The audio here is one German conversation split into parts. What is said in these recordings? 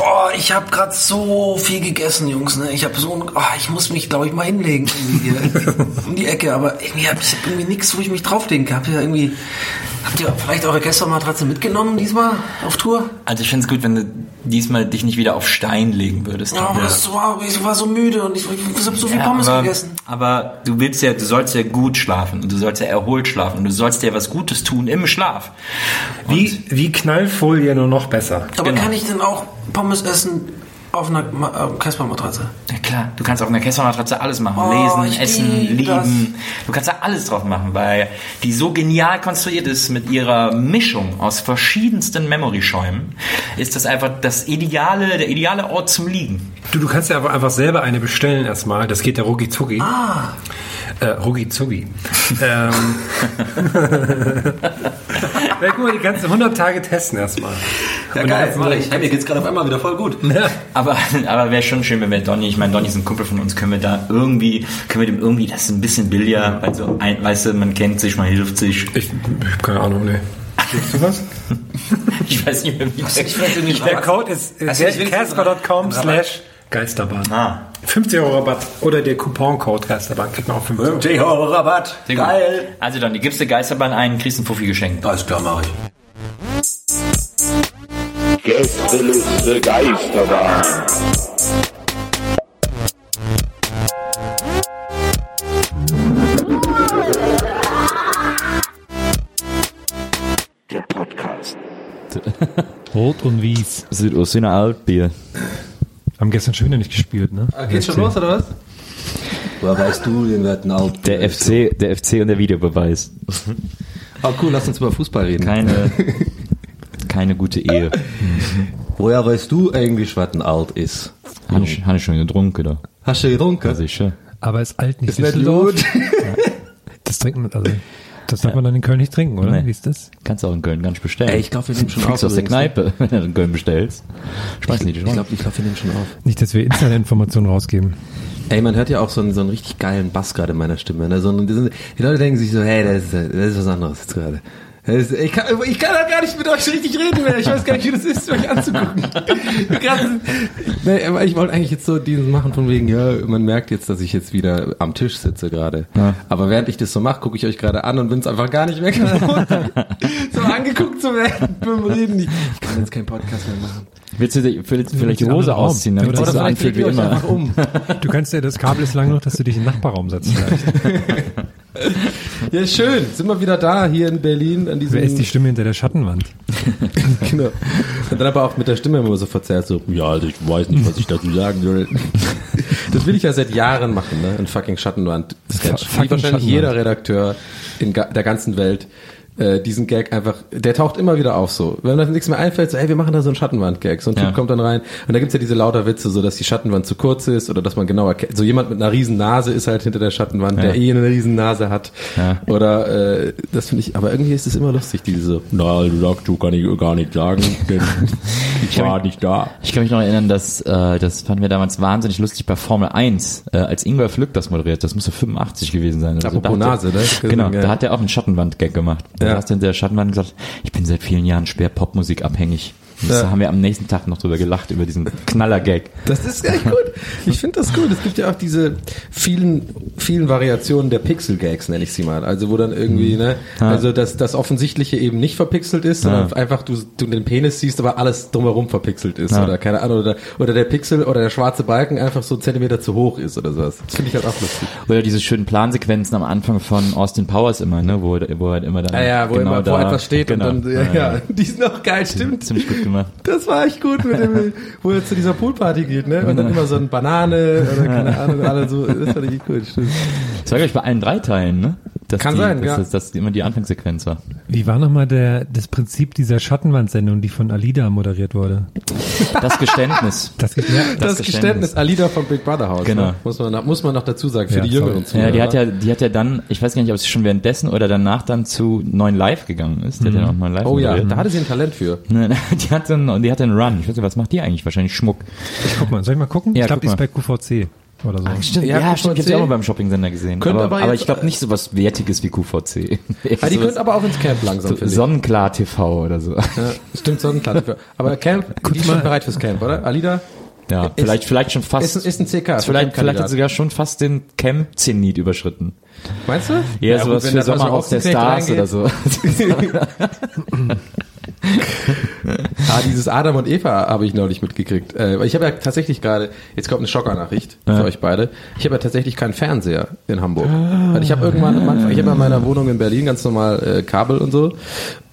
Boah, ich habe gerade so viel gegessen, Jungs. Ne? Ich habe so ein, oh, ich muss mich, glaube ich, mal hinlegen hier um die Ecke. Aber irgendwie hab ich hab irgendwie nichts, wo ich mich drauflegen kann. Habt ihr irgendwie, habt ihr vielleicht eure Gästematratze mitgenommen diesmal auf Tour? Also ich finde es gut, wenn du diesmal dich nicht wieder auf Stein legen würdest. Ja, aber das war, ich war so müde und ich, ich habe so viel Ja, Pommes aber, gegessen. aber du willst ja, du sollst ja gut schlafen und du sollst ja erholt schlafen und du sollst ja was Gutes tun im Schlaf. Wie, wie Knallfolie nur noch besser. Aber genau. kann ich denn auch Pommes essen auf einer äh, Casper-Matratze? Ja klar, du kannst auf einer Kesselmatratze alles machen. Oh, Lesen, essen, lieb das. lieben. Du kannst da alles drauf machen, weil die so genial konstruiert ist mit ihrer Mischung aus verschiedensten Memory-Schäumen, ist das einfach das ideale, der ideale Ort zum Liegen. Du, du kannst ja aber einfach selber eine bestellen erstmal. Das geht ja rucki zucki. Ah, Äh, rucki zucki. ähm. ja, guck mal, die du 100 Tage testen erstmal. ja geil, dann- mach ich. Hey, mir geht's gerade auf einmal wieder voll gut. Aber, aber wäre schon schön, wenn wir Donny, ich meine, Donny ist ein Kumpel von uns, können wir da irgendwie, können wir dem irgendwie, das ist ein bisschen billiger, also ein, weißt du, man kennt sich, man hilft sich. Ich, ich habe keine Ahnung, ne. Willst du was? Ich weiß nicht mehr, wie Ich vielleicht irgendwie Der Code ist nicht wenigstens casper.com slash Geisterbahn. Ah. 50 Euro Rabatt. Oder der Couponcode Geisterbahn kriegt man auch 50 Euro. 50 Euro Rabatt. Sehr gut. Geil. Also Donny, gibst du Geisterbahn ein, kriegst einen Fuffi geschenkt. Alles klar, mach ich. Gästeliste Geisterbahn. Der Podcast. Rot und Wies. Südostsee Altbier. Haben gestern schon wieder nicht gespielt, ne? Ah, geht's schon los, oder was? Woher weißt du, den werten Alt? Der FC, der FC und der Videobeweis. Oh cool, lass uns über Fußball reden. Keine, keine gute Ehe. Woher weißt du eigentlich, was ein Alt ist? Habe ich, hab ich schon getrunken, oder? Hast du getrunken? Sicher. Aber ist alt nicht Ist nicht gut. Das trinkt man, also, das darf man dann in Köln nicht trinken, oder? Nee. Wie ist das? Kannst du auch in Köln gar nicht bestellen. Ey, ich glaub, wir nehmen schon auf aus der ne? Kneipe, wenn du in Köln bestellst. Schmeiß nicht Ich Schrank. glaube, ich glaub, wir nehmen schon auf. Nicht, dass wir Insider-Informationen rausgeben. Ey, man hört ja auch so einen, so einen richtig geilen Bass gerade in meiner Stimme. Ne? So einen, die Leute denken sich so, hey, das ist, das ist was anderes jetzt gerade. Das Ich kann, ich kann doch gar nicht mit euch richtig reden mehr. Ich weiß gar nicht, wie das ist, euch anzugucken. Nee, aber ich wollte eigentlich jetzt so diesen machen von wegen, ja, man merkt jetzt, dass ich jetzt wieder am Tisch sitze gerade. Aber während ich das so mache, gucke ich euch gerade an und bin es einfach gar nicht mehr gewohnt, so angeguckt zu werden beim Reden. Ich, kann jetzt keinen Podcast mehr machen. Willst du dir vielleicht, vielleicht die Hose ausziehen, damit Oder es so anfühlt wie immer? um. Du kannst ja, das Kabel ist lang genug, dass du dich in den Nachbarraum setzt vielleicht. Ja, schön. Sind wir wieder da hier in Berlin an diesem Wer ist die Stimme hinter der Schattenwand? genau. Und dann aber auch mit der Stimme immer so verzerrt, so, ja, also ich weiß nicht, was ich dazu sagen soll. Das will ich ja seit Jahren machen, ne? Ein fucking Schattenwand-Sketch. Fucking Wie wahrscheinlich Schattenwand. jeder Redakteur in der ganzen Welt äh, diesen Gag einfach, der taucht immer wieder auf so. Wenn das nichts mehr einfällt, so, ey, wir machen da so einen Schattenwand-Gag. So ein Ja. Typ kommt dann rein und da gibt's ja diese lauter Witze, so dass die Schattenwand zu kurz ist oder dass man genau erkennt. So jemand mit einer riesen Nase ist halt hinter der Schattenwand, der eh eine riesen Nase hat. Ja. Oder äh, das finde ich, aber irgendwie ist es immer lustig, diese, na, dazu kann ich gar nicht sagen, denn ich war nicht da. Ich kann mich noch erinnern, dass äh, das fanden wir damals wahnsinnig lustig bei Formel 1, äh, als Ingwer Flück das moderiert. Das musste 85 gewesen sein. Also Apropos da hat Nase, ne? Genau, Ja. da hat er auch einen Schattenwand-Gag gemacht. Da Ja. hast du in der Schattenwand gesagt, ich bin seit vielen Jahren schwer Popmusik abhängig. Und Ja. Da haben wir am nächsten Tag noch drüber gelacht, über diesen Knaller-Gag. Das ist echt gut. Ich finde das gut. Es gibt ja auch diese vielen, vielen Variationen der Pixel-Gags, nenne ich sie mal. Also wo dann irgendwie, ne, also dass das Offensichtliche eben nicht verpixelt ist, sondern Ja. einfach du, du den Penis siehst, aber alles drumherum verpixelt ist. Ja. Oder keine Ahnung, oder, oder der Pixel oder der schwarze Balken einfach so einen Zentimeter zu hoch ist oder sowas. Das finde ich halt auch lustig. Oder diese schönen Plansequenzen am Anfang von Austin Powers immer, ne, wo, wo er immer dann Ah ja, wo, genau immer, wo da, etwas steht genau. und dann, ja, ja, die sind auch geil, stimmt. Ziemlich gut gemacht. Das war echt gut mit dem, wo er zu dieser Poolparty geht, ne? Und dann immer so ein Banane oder keine Ahnung, alle so, das fand ich gut, stimmt. Das war gleich bei allen drei Teilen, ne? Dass Kann die, sein, dass, ja. dass, dass immer die Anfangssequenz war. Wie war nochmal der, das Prinzip dieser Schattenwand-Sendung, die von Alida moderiert wurde? Das Geständnis. Das, ja, Das, Das Geständnis Alida vom Big Brother Haus. Genau. Ne? Muss, man, noch- muss man noch dazu sagen, für Ja, die. Jüngeren Zuhörer. Ja, die hat ja, die hat ja dann, ich weiß gar nicht, ob sie schon währenddessen oder danach dann zu neuen Live gegangen ist. Die hat ja noch mal live Oh ja, moderiert. da hatte sie ein Talent für. Die hatte einen, die hatte einen Run. Ich weiß nicht, was macht die eigentlich? Wahrscheinlich Schmuck. guck mal, soll ich mal gucken? Ja, ich glaube, die ist bei QVC oder so. Stimmt, Ja, ja, stimmt. Ich habe sie auch mal beim Shopping-Sender gesehen. Aber, aber aber jetzt- ich glaube nicht so was Wertiges wie QVC. Ah, die könnte aber auch ins Camp langsam, so. Sonnenklar TV oder so. Ja, stimmt, Sonnenklar dafür. Aber Camp, die ist schon bereit fürs Camp, oder? Alida? Ja, Ist- vielleicht, vielleicht schon fast. Ist, ist ein CK. ist vielleicht, vielleicht hat sogar schon fast den Camp-Zenit überschritten. Meinst du? Ja, gut, sowas für das was Sommerhaus der Stars oder reingeht. so. Ah, dieses Adam und Eva habe ich neulich mitgekriegt. Äh, weil ich habe ja tatsächlich gerade, jetzt kommt eine Schockernachricht für euch beide. Ich habe ja tatsächlich keinen Fernseher in Hamburg. Weil ich habe irgendwann, am Anfang, ich habe in meiner Wohnung in Berlin ganz normal äh, Kabel und so.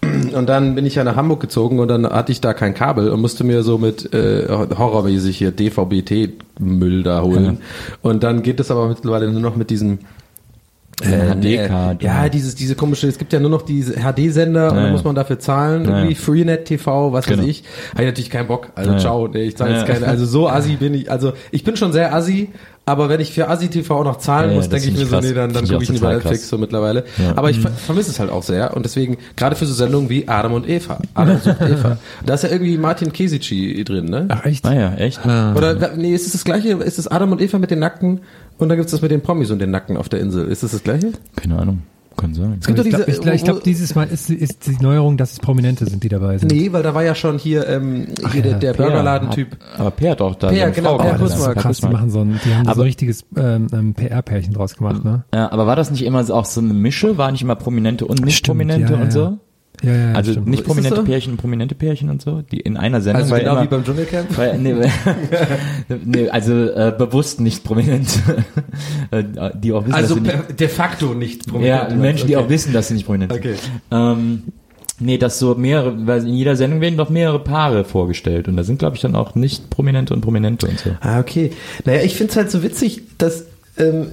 Und dann bin ich ja nach Hamburg gezogen und dann hatte ich da kein Kabel und musste mir so mit äh, horrormäßig hier DVB-T-Müll da holen. Und dann geht es aber mittlerweile nur noch mit diesem äh, HD-Card. ja, dieses, diese komische, es gibt ja nur noch diese HD-Sender und dann muss man dafür zahlen, Ja, irgendwie. Freenet TV, was Genau. weiß ich. Habe ich natürlich keinen Bock. Also Ja, ja. ciao, nee, ich zahle jetzt keine, also so assi bin ich, also ich bin schon sehr assi, aber wenn ich für Assi TV auch noch zahlen Ja, muss, denke ich mir ich so, krass. nee, dann, dann gucke ich auch lieber Netflix krass. so mittlerweile. Ja. Aber ich ver vermisse es halt auch sehr und deswegen, gerade für so Sendungen wie Adam und Eva. Adam sucht Eva. Da ist ja irgendwie Martin Kesici drin, ne? Ach, echt? Ah ja, echt? Oder nee, ist es das gleiche? Ist es Adam und Eva mit den Nackten und dann gibt's das mit den Promis und den Nackten auf der Insel? Ist es das gleiche? Keine Ahnung. Kann sein. Es gibt ich doch glaube, glaub, glaub, dieses Mal ist, ist die Neuerung, dass es Prominente sind, die dabei sind. Nee, weil da war ja schon hier, ähm, hier der, ja, der Per Burgerladen-Typ. Aber Per auch da Per, genau, Frau Per. Kussmark. Per Krass, die machen so ein, die haben so Aber- ein richtiges ähm, ähm, PR-Pärchen draus gemacht, ne? Ja, aber war das nicht immer so- auch so eine Mische? War nicht immer Prominente und nicht Stimmt, Prominente ja, ja, und so? Ja. Ja, Also stimmt. nicht prominente so? Pärchen und prominente Pärchen und so, die in einer Sendung. Also genau immer, wie beim Dschungelcamp? Weil, nee, nee, also äh, bewusst nicht prominent. Äh, die auch wissen, Also dass sie nicht, de facto nicht ja, Menschen, die okay. auch wissen, dass sie nicht prominent sind. Okay. Ähm, nee, dass so mehrere, weil in jeder Sendung werden doch mehrere Paare vorgestellt und da sind, glaube ich, dann auch nicht Prominente und Prominente und so. Ah, okay. Naja, ich find's halt so witzig, dass ähm,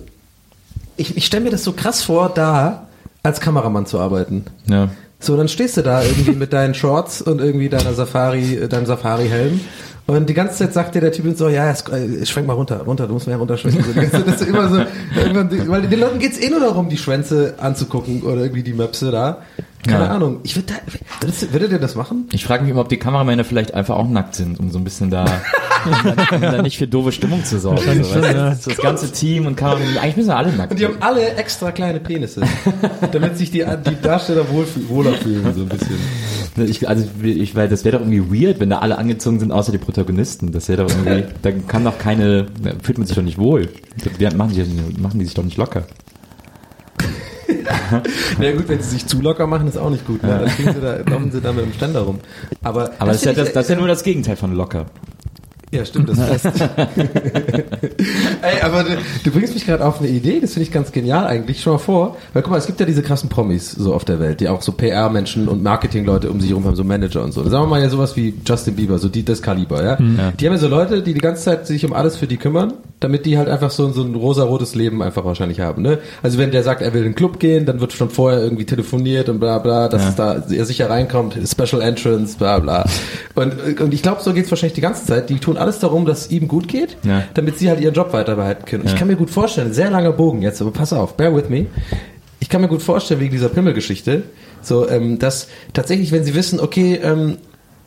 ich, ich stelle mir das so krass vor, da als Kameramann zu arbeiten. Ja. So, dann stehst du da irgendwie mit deinen Shorts und irgendwie deiner Safari, äh, deinem Safari-Helm. Und die ganze Zeit sagt dir der Typ so, ja, äh, schwenk mal runter, runter, du musst mehr runterschwenken. So, ganze dass du immer so, weil den Leuten geht's eh nur darum, die Schwänze anzugucken oder irgendwie die Möpse da. Keine Ja. Ahnung. Ich würde da, würdet ihr das machen? Ich frage mich immer, ob die Kameramänner vielleicht einfach auch nackt sind, um so ein bisschen da, um um dann nicht für doofe Stimmung zu sorgen. So, du? ja. so das ganze Team und Kameramänner, eigentlich müssen wir alle nackt Und die haben alle extra kleine Penisse, damit sich die, die Darsteller wohl, wohler fühlen, so ein bisschen. Ich, also ich, weil das wäre doch irgendwie weird, wenn da alle angezogen sind, außer die Protagonisten. Das wäre doch irgendwie, da kann doch keine, da fühlt man sich doch nicht wohl. Die machen, die, machen die sich doch nicht locker. Na gut, wenn sie sich zu locker machen, ist auch nicht gut. Ne? Dann sie da, laufen sie da mit dem Ständer rum. Aber, Aber das, ist ja, das, das ist ja nur das Gegenteil von locker. Ja, stimmt, das passt. Ey, aber du, du bringst mich gerade auf eine Idee, das finde ich ganz genial eigentlich. Schau mal vor, weil guck mal, es gibt ja diese krassen Promis so auf der Welt, die auch so PR-Menschen und Marketing-Leute um sich herum haben, so Manager und so. Sagen wir mal ja sowas wie Justin Bieber, so die, das Kaliber, ja? Die haben ja so Leute, die die ganze Zeit sich um alles für die kümmern, damit die halt einfach so, so ein rosa-rotes Leben einfach wahrscheinlich haben, ne? Also wenn der sagt, er will in den Club gehen, dann wird schon vorher irgendwie telefoniert und bla bla, dass Ja. es da er sicher reinkommt, Special Entrance, bla bla. Und, und ich glaube, so geht's wahrscheinlich die ganze Zeit. Die tun alles darum, dass es ihm gut geht, Ja. damit sie halt ihren Job weiter behalten können. Und Ich Ja. kann mir gut vorstellen, sehr langer Bogen jetzt, aber pass auf, bear with me. Ich kann mir gut vorstellen, wegen dieser Pimmelgeschichte, so, ähm, dass tatsächlich, wenn sie wissen, okay, ähm,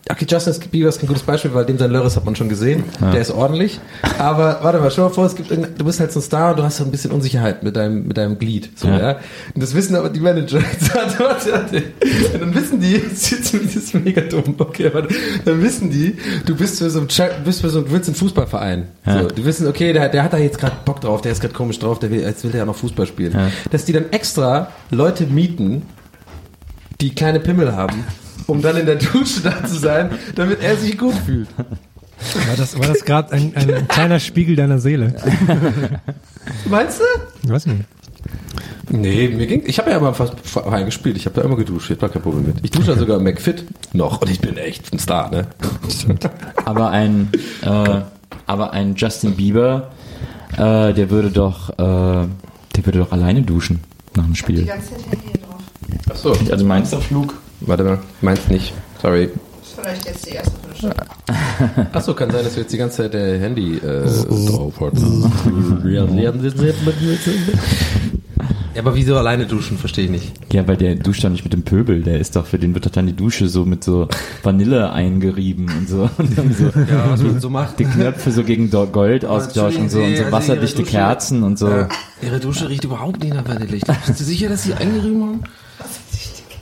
Okay, Justin Bieber ist kein gutes Beispiel, weil dem sein Lörres hat man schon gesehen. Der ist ordentlich. Aber warte mal, stell mal vor, es gibt du bist halt so ein Star und du hast so ein bisschen Unsicherheit mit deinem, mit deinem Glied. So, ja. Ja. Und das wissen aber die Manager. Und dann wissen die, das ist mega dumm, okay, warte. Dann wissen die, du bist für so ein, bist für so, du willst einen Fußballverein. Ja. So, die wissen, okay, der, der hat da jetzt gerade Bock drauf, der ist gerade komisch drauf, der will, jetzt will der ja noch Fußball spielen. Ja. Dass die dann extra Leute mieten, die kleine Pimmel haben, um dann in der Dusche da zu sein, damit er sich gut fühlt. War das, war das gerade ein, ein kleiner Spiegel deiner Seele? Meinst du? Ich weiß nicht. Nee, mir ging, ich habe ja immer fast Verein gespielt, ich habe da immer geduscht, ich habe da kein Problem mit. Ich dusche ja sogar McFit noch und ich bin echt ein Star, ne? Aber ein, äh, aber ein Justin Bieber, äh, der würde doch, äh, der würde doch alleine duschen. nach dem Spiel. Die ganze Zeit Handy drauf. Achso, Also meins am Flug. Warte mal, meins nicht. Sorry. Vielleicht jetzt die erste Viertelstunde. Achso, kann sein, dass wir jetzt die ganze Zeit der Handy äh, drauf hatten. Ja, aber wieso alleine duschen, verstehe ich nicht. Ja, weil der duscht doch nicht mit dem Pöbel. Der ist doch, für den wird doch dann die Dusche so mit so Vanille eingerieben und so. Und dann so Ja, was man so macht. die Knöpfe so gegen Gold austauschen und so und so also wasserdichte Kerzen und so. Ja. Ihre Dusche riecht überhaupt nicht nach Vanille. Bist du sicher, dass sie eingerieben haben?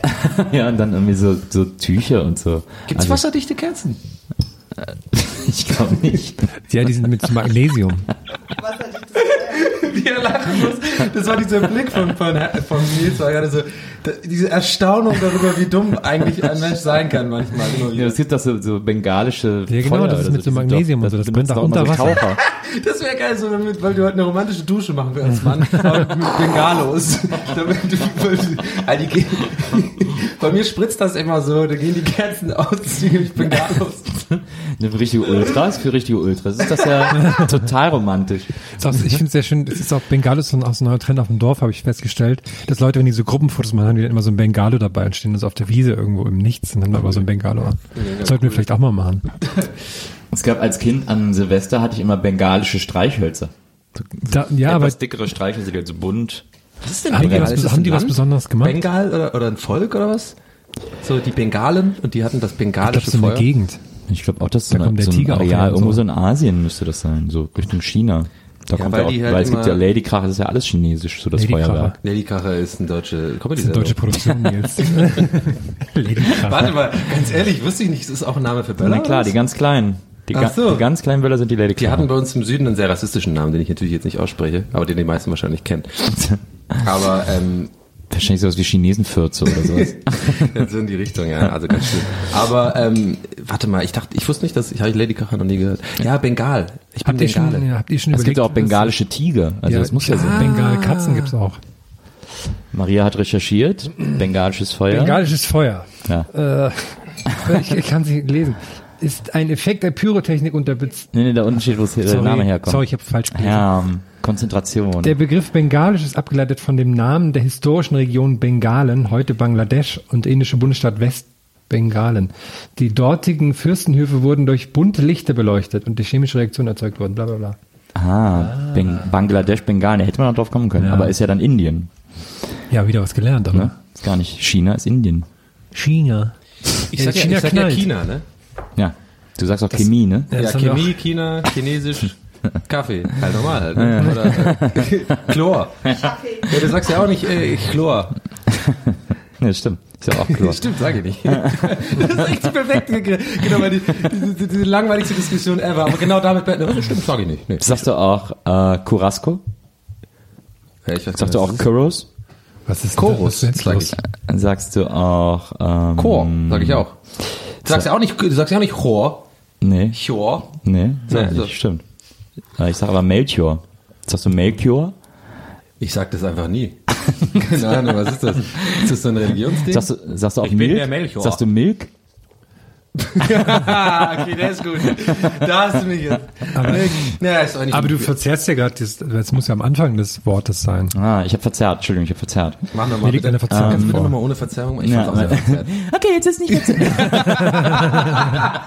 Ja, und dann irgendwie so, so Tücher und so. Gibt's Also, wasserdichte Kerzen? Ich glaube nicht. Ja, die sind mit Magnesium. Was hat dich das Wie er lachen muss. Das war dieser Blick von, von, von Nils, war gerade so, diese Erstaunung darüber, wie dumm eigentlich ein Mensch sein kann manchmal. Ja, es gibt doch so, so bengalische Ja, genau, Feuer das ist mit so sind Magnesium und so, das brennt auch unter Wasser. Das wäre geil, so damit, weil du heute eine romantische Dusche machen willst, Mann. Aber mit Bengalos. Damit du, weil all die, bei mir spritzt das immer so, da gehen die Kerzen aus, ich Bengalos. Eine richtige Ultras für richtige Ultras. Ist das ja total romantisch. Ich finde es sehr schön, es ist auch Bengalos so ein- auch so ein neuer Trend auf dem Dorf, habe ich festgestellt, dass Leute, wenn die so Gruppenfotos machen, haben die dann immer so ein Bengalo dabei und stehen dann so auf der Wiese irgendwo im Nichts und haben da aber so ein Bengalo an. Das sollten wir vielleicht auch mal machen. Es gab als Kind an Silvester hatte ich immer bengalische Streichhölzer. Da, ja, aber Etwas dickere Streichhölzer, die halt so bunt. Was ist denn haben die, was, Ist das haben die was? Besonderes gemacht? Bengal oder, oder ein Volk oder was? So die Bengalen und die hatten das ich glaube, bengalische so eine Feuer. Gegend. Ich glaube auch, dass so, Da eine, kommt der so ein Tiger Areal, irgendwo so in Asien müsste das sein, so Richtung China. Da Ja, kommt weil ja auch, die halt weil es gibt ja immer- Ladykracher, das ist ja alles chinesisch, so das Ladykracher. Feuerwerk. Nelly Kracher ist ein deutsche Comedy ist eine deutsche Produktion, Nils. Lady Kracher. Warte mal, ganz ehrlich, wusste ich nicht, das ist auch ein Name für Böller? Na klar, die ganz kleinen. Die, Ach ga, so. die ganz kleinen Böller sind die Die Ladykracher. hatten bei uns im Süden einen sehr rassistischen Namen, den ich natürlich jetzt nicht ausspreche, aber den die meisten wahrscheinlich kennen. Aber ähm, Wahrscheinlich sowas wie Chinesenfürze oder sowas. so in die Richtung, ja, also ganz schön. Aber ähm, warte mal, ich dachte, ich wusste nicht, dass ich habe Lady Kracher noch nie gehört. Ja, Bengal. Ich bin Habt Bengale. schon, ja, habt ihr schon es gibt überlegt, auch bengalische Tiger, also ja, das muss ja sein. Bengal-Katzen gibt's auch. Maria hat recherchiert, bengalisches Feuer. Bengalisches Feuer. Ja. Äh, ich ich kann es nicht lesen. Ist ein Effekt der Pyrotechnik unter Bez Nee, nee, da unten steht, wo es der Name herkommt. sorry, ich habe falsch gelesen. Ja, ähm, Konzentration. Der Begriff Bengalisch ist abgeleitet von dem Namen der historischen Region Bengalen, heute Bangladesch und indische Bundesstaat Westbengalen. Die dortigen Fürstenhöfe wurden durch bunte Lichter beleuchtet und die chemische Reaktion erzeugt wurden, bla bla bla. ah, Ben Bangladesch, Bengalen, da hätte man noch drauf kommen können. Ja. Aber ist ja dann Indien. Ja, wieder was gelernt, aber. Ne? Ist gar nicht China, ist Indien. China. Ich sag, ja, China ich sag ja. China, ne? Ja. Du sagst auch Chemie, ne? Ja, das Chemie, China, Chinesisch, Kaffee. Halt normal halt. Ne? Oder äh, Chlor. Ja, du sagst ja auch nicht äh, Chlor. Ja, stimmt. Ist ja auch klar. Stimmt, sage ich nicht. das ist echt die perfekte, genau, weil die, die, die, die langweiligste Diskussion ever. Aber genau damit beenden. wir. Stimmt, sage ich nicht. Nee. Sagst du auch äh, Curasco? Ja, ich weiß Sagst du auch Chorus? Was ist Chorus, sag ich. Sagst du auch ähm, Chor, sag ich auch. Du sagst ja auch nicht, du sagst ja auch nicht Chor. Nee, Chor. nee, sag Nee, ich so. nicht, stimmt. Ich sag aber Melchior. Sagst du Melchior? Ich sag das einfach nie. Keine Ahnung, was ist das? Ist das so ein Religionsding? Sagst du, sagst du auch Ich bin Milk? der Melchior. Sagst du Milk? okay, der ist gut. Da hast du mich jetzt. Aber, Ja, ist auch nicht aber du verzerrst ja gerade, das, das muss ja am Anfang des Wortes sein. Ah, ich habe verzerrt. Entschuldigung, ich habe verzerrt. Mach nochmal. Mir liegt eine Verzerrung Kannst du bitte nochmal ohne Verzerrung? Ich Ja, auch sehr verzerrt. Okay, jetzt ist nicht verzerrt.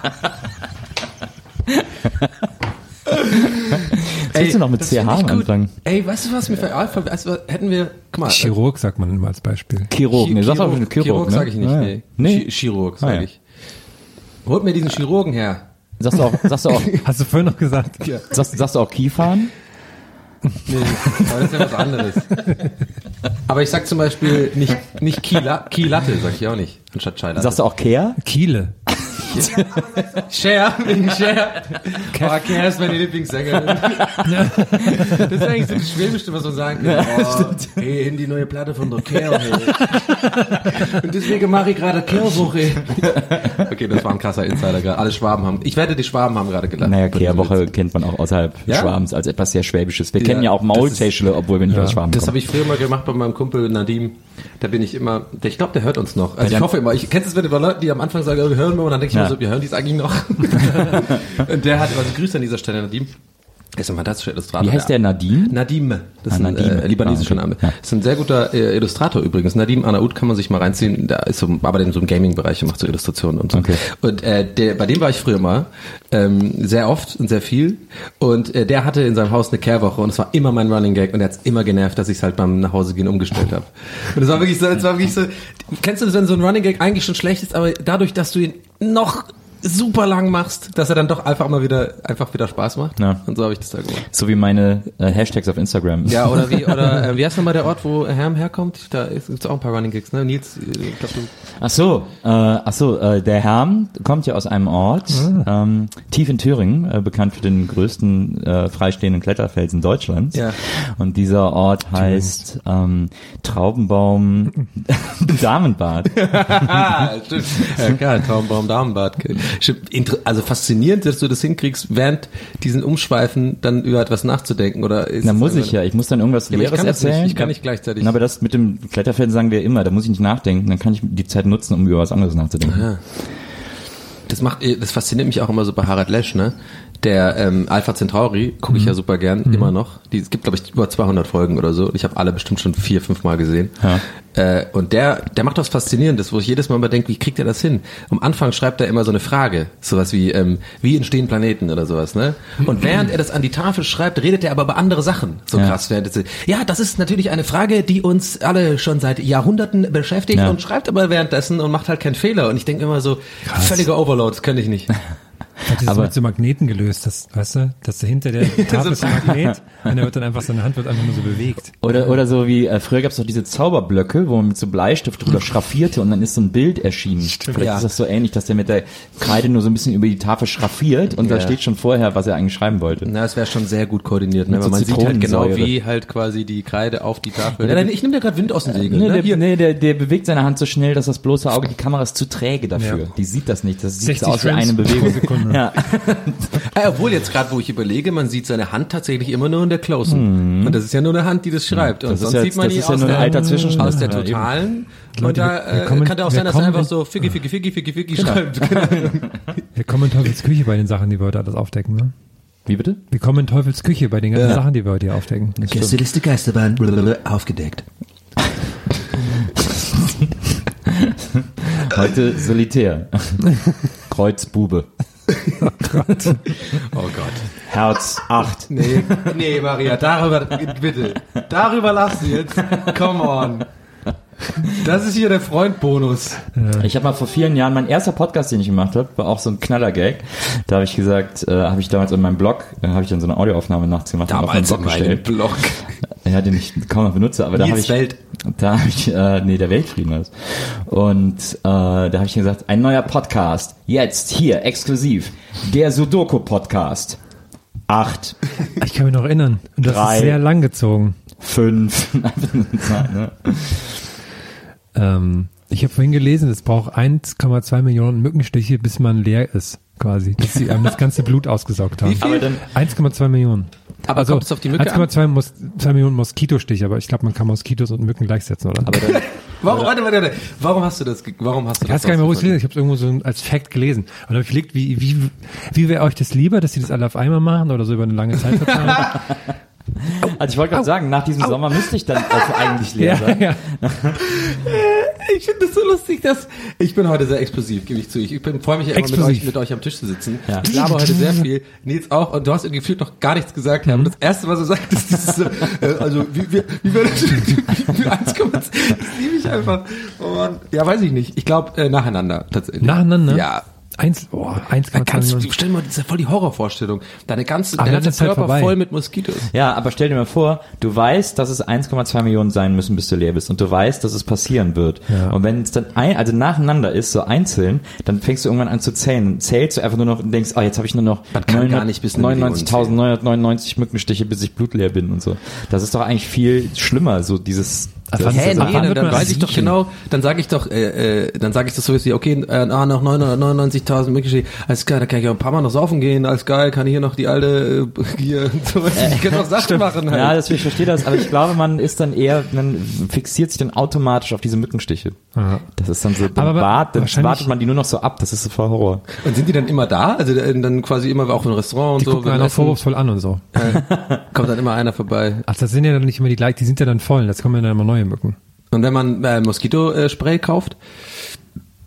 Was willst du noch mit CH find ich am gut. Anfang? Ey, weißt du was mir für weißt du, was, hätten wir, guck mal. Chirurg sagt man immer als Beispiel. Chirurg, ne? Sag doch Chirurg, Chirurg, Chirurg ne? sag ich nicht, Ja. nee. Nee. Chi- Chirurg sag Ah, ja. ich. Holt mir diesen Chirurgen her. Sagst du auch, sagst du auch, Hast du vorhin noch gesagt? sagst, sagst du auch Kiefern? Nee, aber das ist ja was anderes. Aber ich sag zum Beispiel nicht, nicht Kiela, Kielatte, sag ich auch nicht, anstatt Chai Latte. Sagst du auch Kehr? Kiele. Cher, wegen Cher. Oh, Cher ist meine Lieblingssängerin. das ist eigentlich so das Schwäbische, was man sagen kann. Oh, hey, in die neue Platte von der Cher, hey. Und deswegen mache ich gerade Kehrwoche. Okay, das war ein krasser Insider gerade. Alle Schwaben haben, ich wette, die Schwaben haben gerade gelacht. Naja, Kehrwoche kennt man auch außerhalb Ja? Schwabens als etwas sehr Schwäbisches. Wir Ja, kennen ja auch das Maultäschle, obwohl wir nicht aus Schwaben Das kommen. habe ich früher mal gemacht bei meinem Kumpel Nadim. Da bin ich immer, ich glaube, der hört uns noch. Also ich hoffe immer, ich kennst du es, wenn du bei Leuten, die am Anfang sagen, oh, wir hören wir, und dann denke ich Ja. mir so, wir hören die es eigentlich noch. und der hat, also Grüße an dieser Stelle, Nadim. Er ist ein fantastischer Illustrator. Wie heißt der Nadim? Nadim. Das ist Ah, ein Nadim. äh, libanesischer Ah, okay. Name. Ja. Ist ein sehr guter äh, Illustrator übrigens. Nadim Anaout kann man sich mal reinziehen. Da ist so, arbeitet in so einem Gaming-Bereich und macht so Illustrationen und so. Okay. Und äh, der, bei dem war ich früher mal ähm, sehr oft und sehr viel. Und äh, der hatte in seinem Haus eine Kehrwoche und es war immer mein Running Gag und er hat's immer genervt, dass ich es halt beim Nachhausegehen umgestellt habe. Und es war wirklich so, es war wirklich so. Kennst du das, wenn so ein Running Gag eigentlich schon schlecht ist, aber dadurch, dass du ihn noch super lang machst, dass er dann doch einfach immer wieder einfach wieder Spaß macht. Ja. Und so habe ich das da gemacht. So wie meine äh, Hashtags auf Instagram. Ja, oder wie, oder äh, wie heißt nochmal der Ort, wo Herm herkommt? Da gibt es auch ein paar Running Gigs, ne? Nils, äh, ich glaub, du. Ach so, äh, ach so, äh, der Herm kommt ja aus einem Ort ähm, tief in Thüringen, äh, bekannt für den größten äh, freistehenden Kletterfelsen Deutschlands. Ja. Und dieser Ort heißt ähm, Traubenbaum Damenbad. Ah, stimmt. Ja, klar, Traumbaum, Damenbad. Inter- Also faszinierend, dass du das hinkriegst, während diesen Umschweifen dann über etwas nachzudenken, oder? Ist Na muss ich ja, ich muss dann irgendwas Ja, Leeres das nicht, erzählen. ich kann nicht gleichzeitig- Na, aber das mit dem Kletterfelsen sagen wir immer, da muss ich nicht nachdenken, dann kann ich die Zeit nutzen, um über was anderes nachzudenken. Das macht, das fasziniert mich auch immer so bei Harald Lesch, ne? Der ähm, Alpha Centauri gucke Mhm. ich ja super gern, immer noch. Die, es gibt, glaube ich, über 200 Folgen oder so. Ich habe alle bestimmt schon vier, fünf Mal gesehen. Ja. Äh, und der, der macht was Faszinierendes, wo ich jedes Mal immer denke, wie kriegt er das hin? Am Anfang schreibt er immer so eine Frage, sowas wie, ähm, wie entstehen Planeten oder sowas, ne? Und während er das an die Tafel schreibt, redet er aber über andere Sachen. So Ja. krass. Während es, ja, das ist natürlich eine Frage, die uns alle schon seit Jahrhunderten beschäftigt Ja. und schreibt aber währenddessen und macht halt keinen Fehler. Und ich denke immer so, völliger Overload, das könnte ich nicht. Hat das Aber- mit so Magneten gelöst, das, weißt du, dass hinter der Tafel ist ein Magnet und er wird dann einfach, seine Hand wird einfach nur so bewegt. Oder, oder so wie, äh, früher gab es doch diese Zauberblöcke, wo man mit so Bleistift drüber schraffierte und dann ist so ein Bild erschienen. Vielleicht ja. ist das so ähnlich, dass der mit der Kreide nur so ein bisschen über die Tafel schraffiert und da Ja. steht schon vorher, was er eigentlich schreiben wollte. Na, es wäre schon sehr gut koordiniert, ne? Weil so man sieht halt genau, wie halt quasi die Kreide auf die Tafel. Ja, nein, ich nehme dir gerade Wind aus den Segeln. Nee, ne? der, nee der, der bewegt seine Hand so schnell, dass das bloße Auge, die Kamera ist zu träge dafür. Ja. Die sieht das nicht. Das sieht 60 so aus wie eine Bewegung. Sekunde. Ja. Ah, obwohl jetzt gerade, wo ich überlege, man sieht seine Hand tatsächlich immer nur in der Closen. Und das ist ja nur eine Hand, die das schreibt. Und Das ist sonst ja- sieht man das die ist ja aus, nur ein der, aus der Ja, totalen. Und da wir- wir äh, kommen- kann ja auch sein, dass er einfach so Figgy, Figgy, Figgy, Figgy, Figgy schreibt. Wir kommen in Teufels Küche bei den Sachen, die wir heute alles aufdecken, ne? Wie bitte? Wir kommen in Teufels Küche bei den ganzen Ja. Sachen, die wir heute hier aufdecken. Gästeliste Geisterbahn blablabla, aufgedeckt. Heute Solitär. Kreuzbube. Oh Gott. Herz 8. Nee, nee, Maria, darüber, bitte. Darüber lass du jetzt. Come on. Das ist hier der Freund-Bonus. Ich habe mal vor vielen Jahren, mein erster Podcast, den ich gemacht habe, war auch so ein Knaller-Gag. Da habe ich gesagt, äh, habe ich damals in meinem Blog, äh, habe ich dann so eine Audioaufnahme nachts gemacht und auf meinen Damals in Blog meinem. Blog. Ja, den ich kaum noch benutze, aber da habe ich, Welt. da habe ich, äh, nee, der Weltfrieden ist. Und äh, da habe ich gesagt, ein neuer Podcast, jetzt hier exklusiv, der Sudoku Podcast. Acht, Ich kann mich noch erinnern. Und das Drei. ist sehr lang gezogen. fünf. ne? Ähm, ich habe vorhin gelesen, es braucht 1,2 Millionen Mückenstiche, bis man leer ist, quasi. Bis sie einem das ganze Blut ausgesaugt haben. Wie viel? Aber dann, 1,2 Millionen. Aber kommt es auf die Mücke an? 1,2 Mos 2 Millionen Moskitostiche, aber ich glaube, man kann Moskitos und Mücken gleichsetzen, oder? aber dann, Warum, warte, warte, warte. Warum hast du das, warum hast du ich weiß das gar nicht mehr, wo ich es Ich habe es irgendwo so als Fact gelesen. Und dann habe ich überlegt, wie, wie, wie wäre euch das lieber, dass sie das alle auf einmal machen oder so über eine lange Zeit verteilen? also ich wollte gerade sagen, nach diesem Sommer müsste ich dann auch eigentlich leer sein. ja. Ich finde das so lustig, dass ich bin heute sehr explosiv, gebe ich zu. Ich, ich freue mich ja immer mit euch, mit euch am Tisch zu sitzen. Ja. Ich glaube heute sehr viel. Nils auch. Und du hast irgendwie gefühlt noch gar nichts gesagt. Mhm. Und das erste, was du sagst, ist äh, also wie, wie, wie wäre das? Wie 1,2? Das liebe ich einfach. Oh Mann. Ja, weiß ich nicht. Ich glaube äh, nacheinander tatsächlich. Nacheinander? Ja. Eins, oh, 1,2 Kannst du, stell dir mal, das ist ja voll die Horrorvorstellung. Deine ganze, Aber dein ganzer halt Körper vorbei. voll mit Moskitos. Ja, aber stell dir mal vor, du weißt, dass es 1,2 Millionen sein müssen, bis du leer bist. Und du weißt, dass es passieren wird. Ja. Und wenn es dann ein, also nacheinander ist, so einzeln, dann fängst du irgendwann an zu zählen. Dann zählst du einfach nur noch und denkst, oh, jetzt habe ich nur noch Man kann gar nicht bis eine Million 99.999 Mückenstiche, bis ich blutleer bin und so. Das ist doch eigentlich viel schlimmer, so dieses wann- Hä, nee, dann, dann weiß ich doch genau, dann sage ich doch, äh, äh, dann sage ich das so, wie, okay, äh, ah, nach 999.000 Milchshake, alles geil, da kann ich auch ein paar Mal noch saufen gehen, alles geil, kann ich hier noch die alte, äh, hier, so, ich kann noch Sachen machen halt. Ja, das, ich verstehe das, aber ich glaube, man ist dann eher, man fixiert sich dann automatisch auf diese Mückenstiche. Ja. Das ist dann so, dann, Aber wart, dann wartet man die nur noch so ab, das ist so voll Horror. Und sind die dann immer da? Also äh, dann quasi immer auch im Restaurant und Die so, gucken beim einen vorwurfsvoll an und so. kommt dann immer einer vorbei. Ach, das sind ja dann nicht immer die gleichen, die sind ja dann voll, jetzt kommen ja dann immer neue Mücken. Und wenn man äh, Moskito-Spray kauft,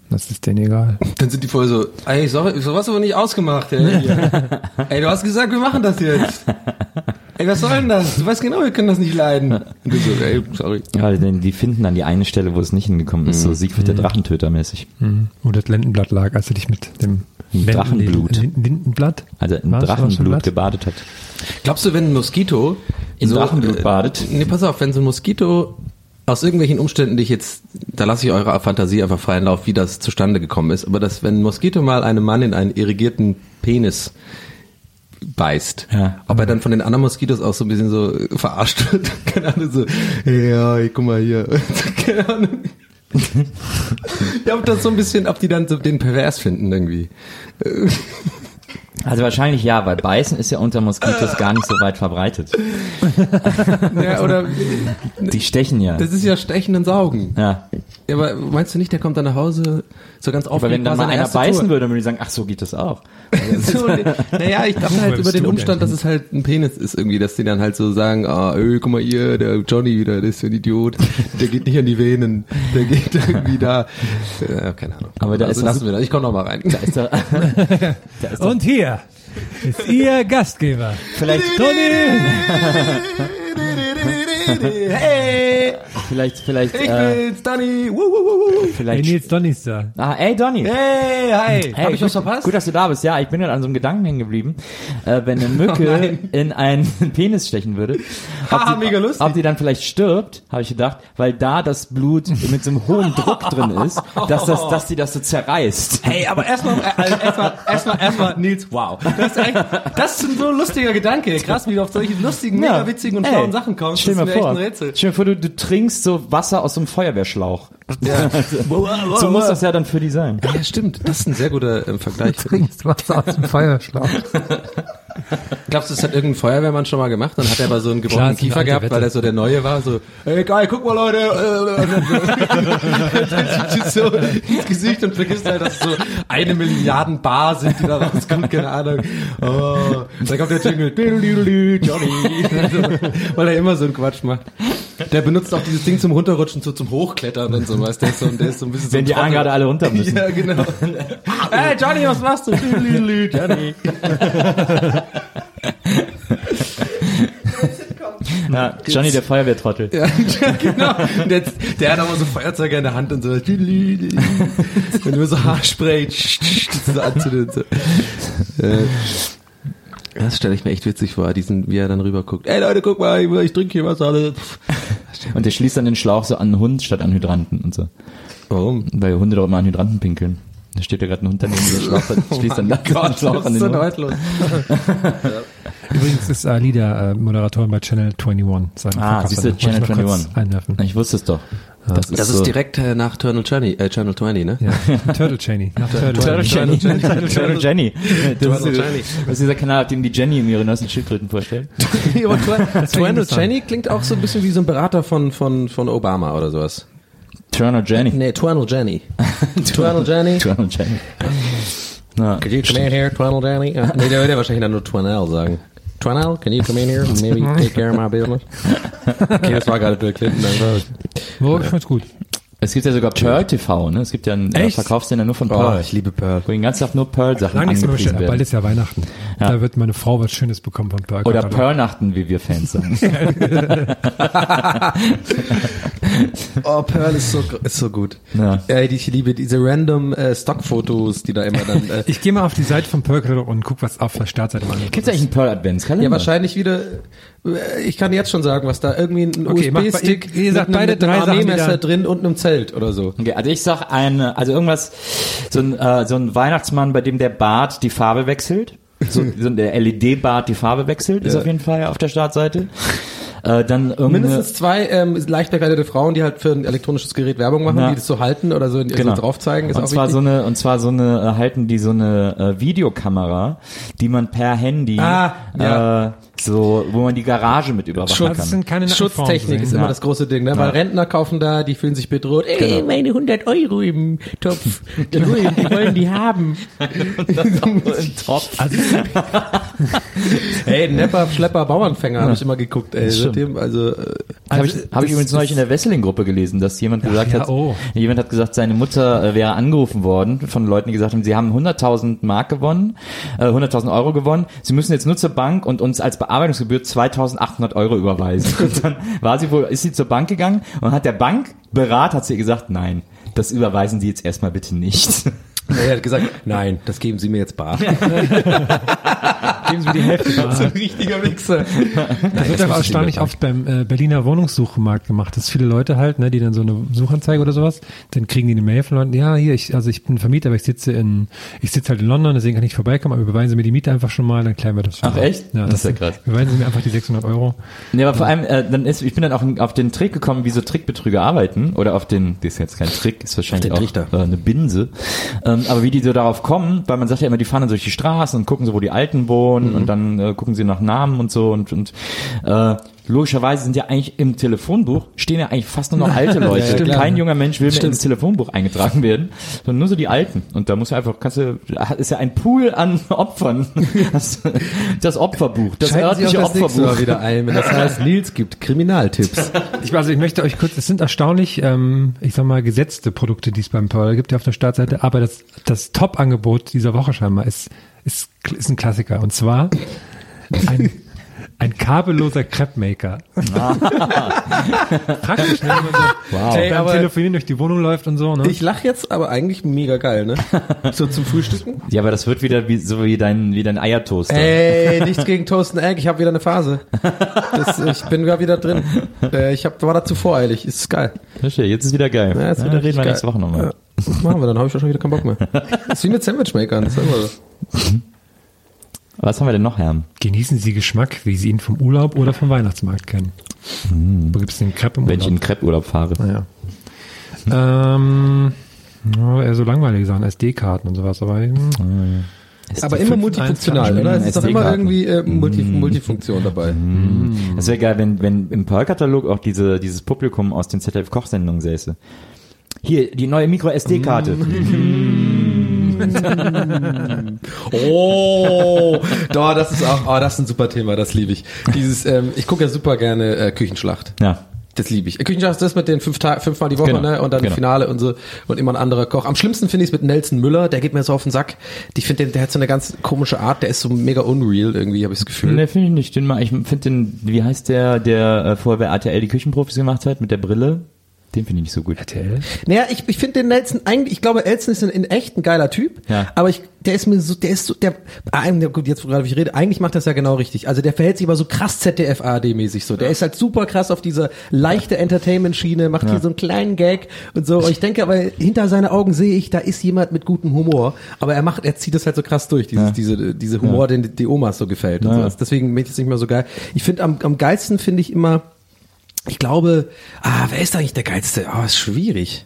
Das ist denen egal. dann sind die voll so, ey, sorry, sowas aber nicht ausgemacht, ey. Ey, du hast gesagt, wir machen das jetzt. Ey, was soll denn das? Du weißt genau, wir können das nicht leiden. Und du so, ey, sorry. Ja, die, die finden dann die eine Stelle, wo es nicht hingekommen ist, so Siegfried der Drachentöter mäßig. Wo das Lendenblatt lag, als er dich mit dem Ein Drachenblut. Linden- Lindenblatt? Also in War's Drachenblut gebadet hat. Glaubst du, wenn ein Moskito In Drachenblut badet? Nee, pass auf, wenn so ein Moskito aus irgendwelchen Umständen, die ich jetzt, da lasse ich eure Fantasie einfach freien Lauf, wie das zustande gekommen ist, aber dass, wenn ein Moskito mal einem Mann in einen irrigierten Penis beißt, Ja. ob er dann von den anderen Moskitos auch so ein bisschen so verarscht wird, keine Ahnung, so, ja, ey, guck mal hier, keine Ahnung. Ja, ob das so ein bisschen, ob die dann so den pervers finden irgendwie. Also wahrscheinlich ja, weil Beißen ist ja unter Moskitos gar nicht so weit verbreitet. Ja, oder, Die stechen ja. das ist ja Stechen und Saugen. Ja. Ja, aber meinst du nicht, der kommt dann nach Hause so ganz Aber aufgeregt? wenn dann mal einer beißen Tour. würde, dann würde ich sagen, ach so geht das auch. so, naja, ich dachte halt über den Umstand, dass es halt ein Penis ist irgendwie, dass die dann halt so sagen, ah, ey, guck mal hier, der Johnny wieder, der ist ja ein Idiot, der geht nicht an die Venen, der geht irgendwie da, ja, keine Ahnung. Aber da also ist lassen wir das, ich komm noch mal rein. Da ist da, da ist Und hier ist Ihr Gastgeber. vielleicht, Toni! hey, vielleicht, vielleicht, ich äh, bin's, Donny, wuh, wuh, wuh, wuh. Hey, vielleicht. Nils Donny ist da. Ah, ey Donny. hey, hi, Hey, hab ich was verpasst? Gut, dass du da bist. Ja, ich bin gerade an so einem Gedanken hängen geblieben. Äh, wenn eine Mücke Oh in einen Penis stechen würde, Haha, mega lustig. ob die dann vielleicht stirbt, habe ich gedacht, weil da das Blut mit so einem hohen Druck drin ist, dass, das, dass die das so zerreißt. Hey, aber erstmal, äh, also erstmal, erstmal, erstmal, Nils, wow. Das ist echt, das ist so ein lustiger Gedanke. Krass, wie du auf solche lustigen, mega witzigen und schlauen Sachen kommst. Stell mir vor, echt ein Rätsel. stell dir vor, du, du trinkst so Wasser aus so einem Feuerwehrschlauch. so muss das ja dann für die sein. Ja, stimmt. Das ist ein sehr guter ähm, Vergleich. Trinkst Wasser aus dem Feuerschlauch. Glaubst du, das hat irgendein Feuerwehrmann schon mal gemacht? Dann hat er aber so einen gebrochenen Kiefer gehabt, Wette. weil er so der Neue war. So, ey, geil, guck mal, Leute. äh, so ins Gesicht und vergisst halt, dass es so eine Milliarden Bar sind, die da rauskommt, keine Ahnung. Oh, da kommt der Jingle, Johnny. weil er immer so einen Quatsch macht. Der benutzt auch dieses Ding zum Runterrutschen, so zum Hochklettern und so, weißt du, der ist so, der ist so ein bisschen so Wenn die ein Trottel. anderen gerade alle runter müssen. Ja, genau. hey, Johnny, was machst du? Johnny. Ja, Johnny der Feuerwehrtrottel. Ja, genau. Der, der hat auch mal so Feuerzeuge in der Hand und so. Und nur so Haarspray so anzünden so. Das stelle ich mir echt witzig vor, diesen, wie er dann rüber guckt. Ey Leute, guck mal, ich, ich trinke hier was. Alle. Und der schließt dann den Schlauch so an einen Hund statt an Hydranten und so. Warum? Weil Hunde doch immer an Hydranten pinkeln. Da steht ja gerade ein Hund daneben, der Schlauch, schließt dann den Gott, Schlauch das an ist den so Hund. neidlos. Übrigens ist Ali der äh, Moderatorin bei Channel 21. Sein Ah, siehst du, Channel 21. Einwerfen. Ich wusste es doch. Das ist, Das so. ist direkt äh, nach Channel 20, äh, Channel 20, ne? Ja. Turtle Cheney. Nach Turtle Turtle Cheney. Jenny. Turtle Jenny. Das ist, Turtle Jenny. das ist dieser Kanal, auf dem die Jenny ihre neuesten Schildkröten vorstellt. Interessant. Cheney klingt auch so ein bisschen wie so ein Berater von, von, von Obama oder sowas. Turner Jenny. Nee, Twandle Jenny. Twandle Jenny. Turner Jenny. Could you come in here, Danny? Uh, nee, der würde ja wahrscheinlich dann nur Twannell sagen. Twannell, can you come in here and maybe take care of my business? Okay, das war gerade Bill Clinton. Dann war Oh, ich fand's gut. Es gibt ja sogar Pearl TV, ne? Es gibt ja einen äh, Echt? Verkaufssender nur von oh, Pearl. ich liebe Pearl. Wo den ganzen Tag nur Pearl-Sachen angepriesen bestellt. Bald werden. ist ja Weihnachten. Ja. Da wird meine Frau was Schönes bekommen vom Burger. Oder Pearl-Nachten, wie wir Fans sagen. Oh, Pearl ist so, ist so gut. Ja. Ey, ich liebe diese random äh, Stockfotos, die da immer dann... Äh, Ich gehe mal auf die Seite von Pearl und guck, was auf der Startseite mal Gibt's eigentlich einen Pearl-Adventskalender? ja, wahrscheinlich wieder... äh, Ich kann jetzt schon sagen, was da irgendwie ein Okay, USB-Stick sagt mit einem, beide mit einem drei Armeemesser drin und einem Zelt oder so. Okay, also ich sag eine, also irgendwas, so ein, äh, so ein Weihnachtsmann, bei dem der Bart die Farbe wechselt. So, so der LED-Bart die Farbe wechselt, ist Ja. auf jeden Fall auf der Startseite. Äh, dann Mindestens zwei ähm, leicht bekleidete Frauen, die halt für ein elektronisches Gerät Werbung machen, Ja. die das so halten oder so, genau. so drauf zeigen, ist und auch zwar wichtig. so eine und zwar so eine äh, halten die so eine äh, Videokamera, die man per Handy Ah, ja. äh, so wo man die Garage mit überwachen Schutz kann. sind keine Schutztechnik sehen. ist immer Ja. das große Ding, ne? Weil Rentner kaufen da, die fühlen sich bedroht. Ey, Genau. meine 100 Euro im Topf. Die wollen die, wollen die haben. Tropf. Hey, Nepper, Schlepper, Bauernfänger habe ich immer geguckt. Ey, seitdem, also äh, Habe ich, hab ich übrigens neulich in der Wesseling-Gruppe gelesen, dass jemand gesagt ja, hat, oh. jemand hat gesagt, seine Mutter äh, wäre angerufen worden von Leuten, die gesagt haben, sie haben 100.000 Mark gewonnen, äh, 100.000 Euro gewonnen, sie müssen jetzt nur zur Bank und uns als Bearbeitungsgebühr 2.800 Euro überweisen. Und dann war sie wohl, ist sie zur Bank gegangen und hat der Bankberat hat sie gesagt, nein, das überweisen Sie jetzt erstmal bitte nicht. er hat gesagt, nein, das geben Sie mir jetzt bar. Geben Sie mir die Hälfte. so ein richtiger Wichser. Das wird aber erstaunlich oft beim äh, Berliner Wohnungssuchmarkt gemacht, dass viele Leute halt, ne, die dann so eine Suchanzeige oder sowas, dann kriegen die eine Mail von Leuten, ja, hier, ich, also ich bin Vermieter, aber ich sitze in, ich sitze halt in London, deswegen kann ich nicht vorbeikommen, aber überweisen Sie mir die Miete einfach schon mal, dann klären wir das schon Ach, mal. echt? Ja, Das das, ist ja krass. Überweisen Sie mir einfach die 600 Euro. Ja, aber vor allem, äh, dann ist, ich bin dann auch auf den Trick gekommen, wie so Trickbetrüger arbeiten, oder auf den, das ist jetzt kein Trick, ist wahrscheinlich auch äh, eine Binse, ähm, aber wie die so darauf kommen, weil man sagt ja immer, die fahren dann durch die Straßen und gucken so, wo die Alten wohnen und dann äh, gucken sie nach Namen und so und, und äh, logischerweise sind ja eigentlich im Telefonbuch, stehen ja eigentlich fast nur noch alte Leute. Ja. Kein junger Mensch will mehr ins Telefonbuch eingetragen werden, sondern nur so die Alten. Und da muss ja einfach, kannst du, ist ja ein Pool an Opfern. Das, das Opferbuch, das Schalten Sie auch örtliche das Opferbuch. wieder ein, wenn das heißt, Nils gibt Kriminaltipps. Ich, also ich möchte euch kurz, es sind erstaunlich, ähm, ich sag mal, gesetzte Produkte, die es beim Pearl gibt, ja auf der Startseite, aber das, das Top-Angebot dieser Woche scheinbar ist, ist, ist ein Klassiker. Und zwar ein, ein kabelloser Crepe-Maker. Praktisch, ne? wenn man so Wow. Ey, beim aber- Telefonieren durch die Wohnung läuft und so, ne? Ich lache jetzt, aber eigentlich mega geil, ne? So zum Frühstücken. Ja, aber das wird wieder wie, so wie dein, wie dein Eiertoaster. Ey, nichts gegen Toast and Egg, ich habe wieder eine Phase. Das, ich bin gerade wieder drin. Äh, ich hab, war dazu voreilig, ist geil. Verstehe, jetzt ist wieder geil. Ja, jetzt Ja, wieder reden wir richtig nächste geil. Woche nochmal. Ja, das machen wir, dann habe ich wahrscheinlich wieder keinen Bock mehr. Das ist wie mit Sandwichmakern, das ist immer so. Was haben wir denn noch, Herr? Genießen Sie Geschmack, wie Sie ihn vom Urlaub oder vom Weihnachtsmarkt kennen. Wo gibt es den Crepe im Wenn ich in Urlaub? Crepe-Urlaub fahre. Ja. Ähm, ja, eher so langweilige Sachen, SD-Karten und sowas, aber hm, Aber immer multifunktional, oder? Es ist doch immer irgendwie äh, Multi Multifunktion dabei. Das wäre geil, wenn, wenn im Pearl-Katalog auch diese, dieses Publikum aus den ZDF-Kochsendungen säße. Hier, die neue Micro-SD-Karte. Oh, da, das ist auch, oh, das ist ein super Thema, das liebe ich. Dieses, ähm, ich gucke ja super gerne äh, Küchenschlacht. Ja. Das liebe ich. Küchenschlacht ist das mit den fünf Tag, fünfmal die Woche, Genau, ne? Und dann genau. Finale und so und immer ein anderer Koch. Am schlimmsten finde ich es mit Nelson Müller, der geht mir so auf den Sack. Ich finde, der, der hat so eine ganz komische Art, der ist so mega unreal irgendwie, habe ich das Gefühl. Ne, finde ich nicht. Den mal, ich finde den, wie heißt der, der äh, vorher bei RTL die Küchenprofis gemacht hat, mit der Brille? Den finde ich nicht so gut. RTL. Naja, ich, ich finde den Nelson eigentlich, ich glaube, Elson ist in, in echt ein geiler Typ, Ja. aber ich, der ist mir so, der ist so, der, ah, ja, gut, jetzt wo gerade ich rede, eigentlich macht das ja genau richtig. Also der verhält sich aber so krass ZDF-ARD-mäßig so. Der ist halt super krass auf dieser leichte Entertainment-Schiene, macht hier so einen kleinen Gag und so. Und ich denke aber, hinter seinen Augen sehe ich, da ist jemand mit gutem Humor, aber er macht, er zieht das halt so krass durch, dieses, Ja. diese, diese Humor, den die Omas so gefällt. Und Ja. so. Deswegen finde ich das nicht mehr so geil. Ich finde am, am geilsten finde ich immer, ich glaube, ah, wer ist eigentlich der geilste? Ah, ist schwierig.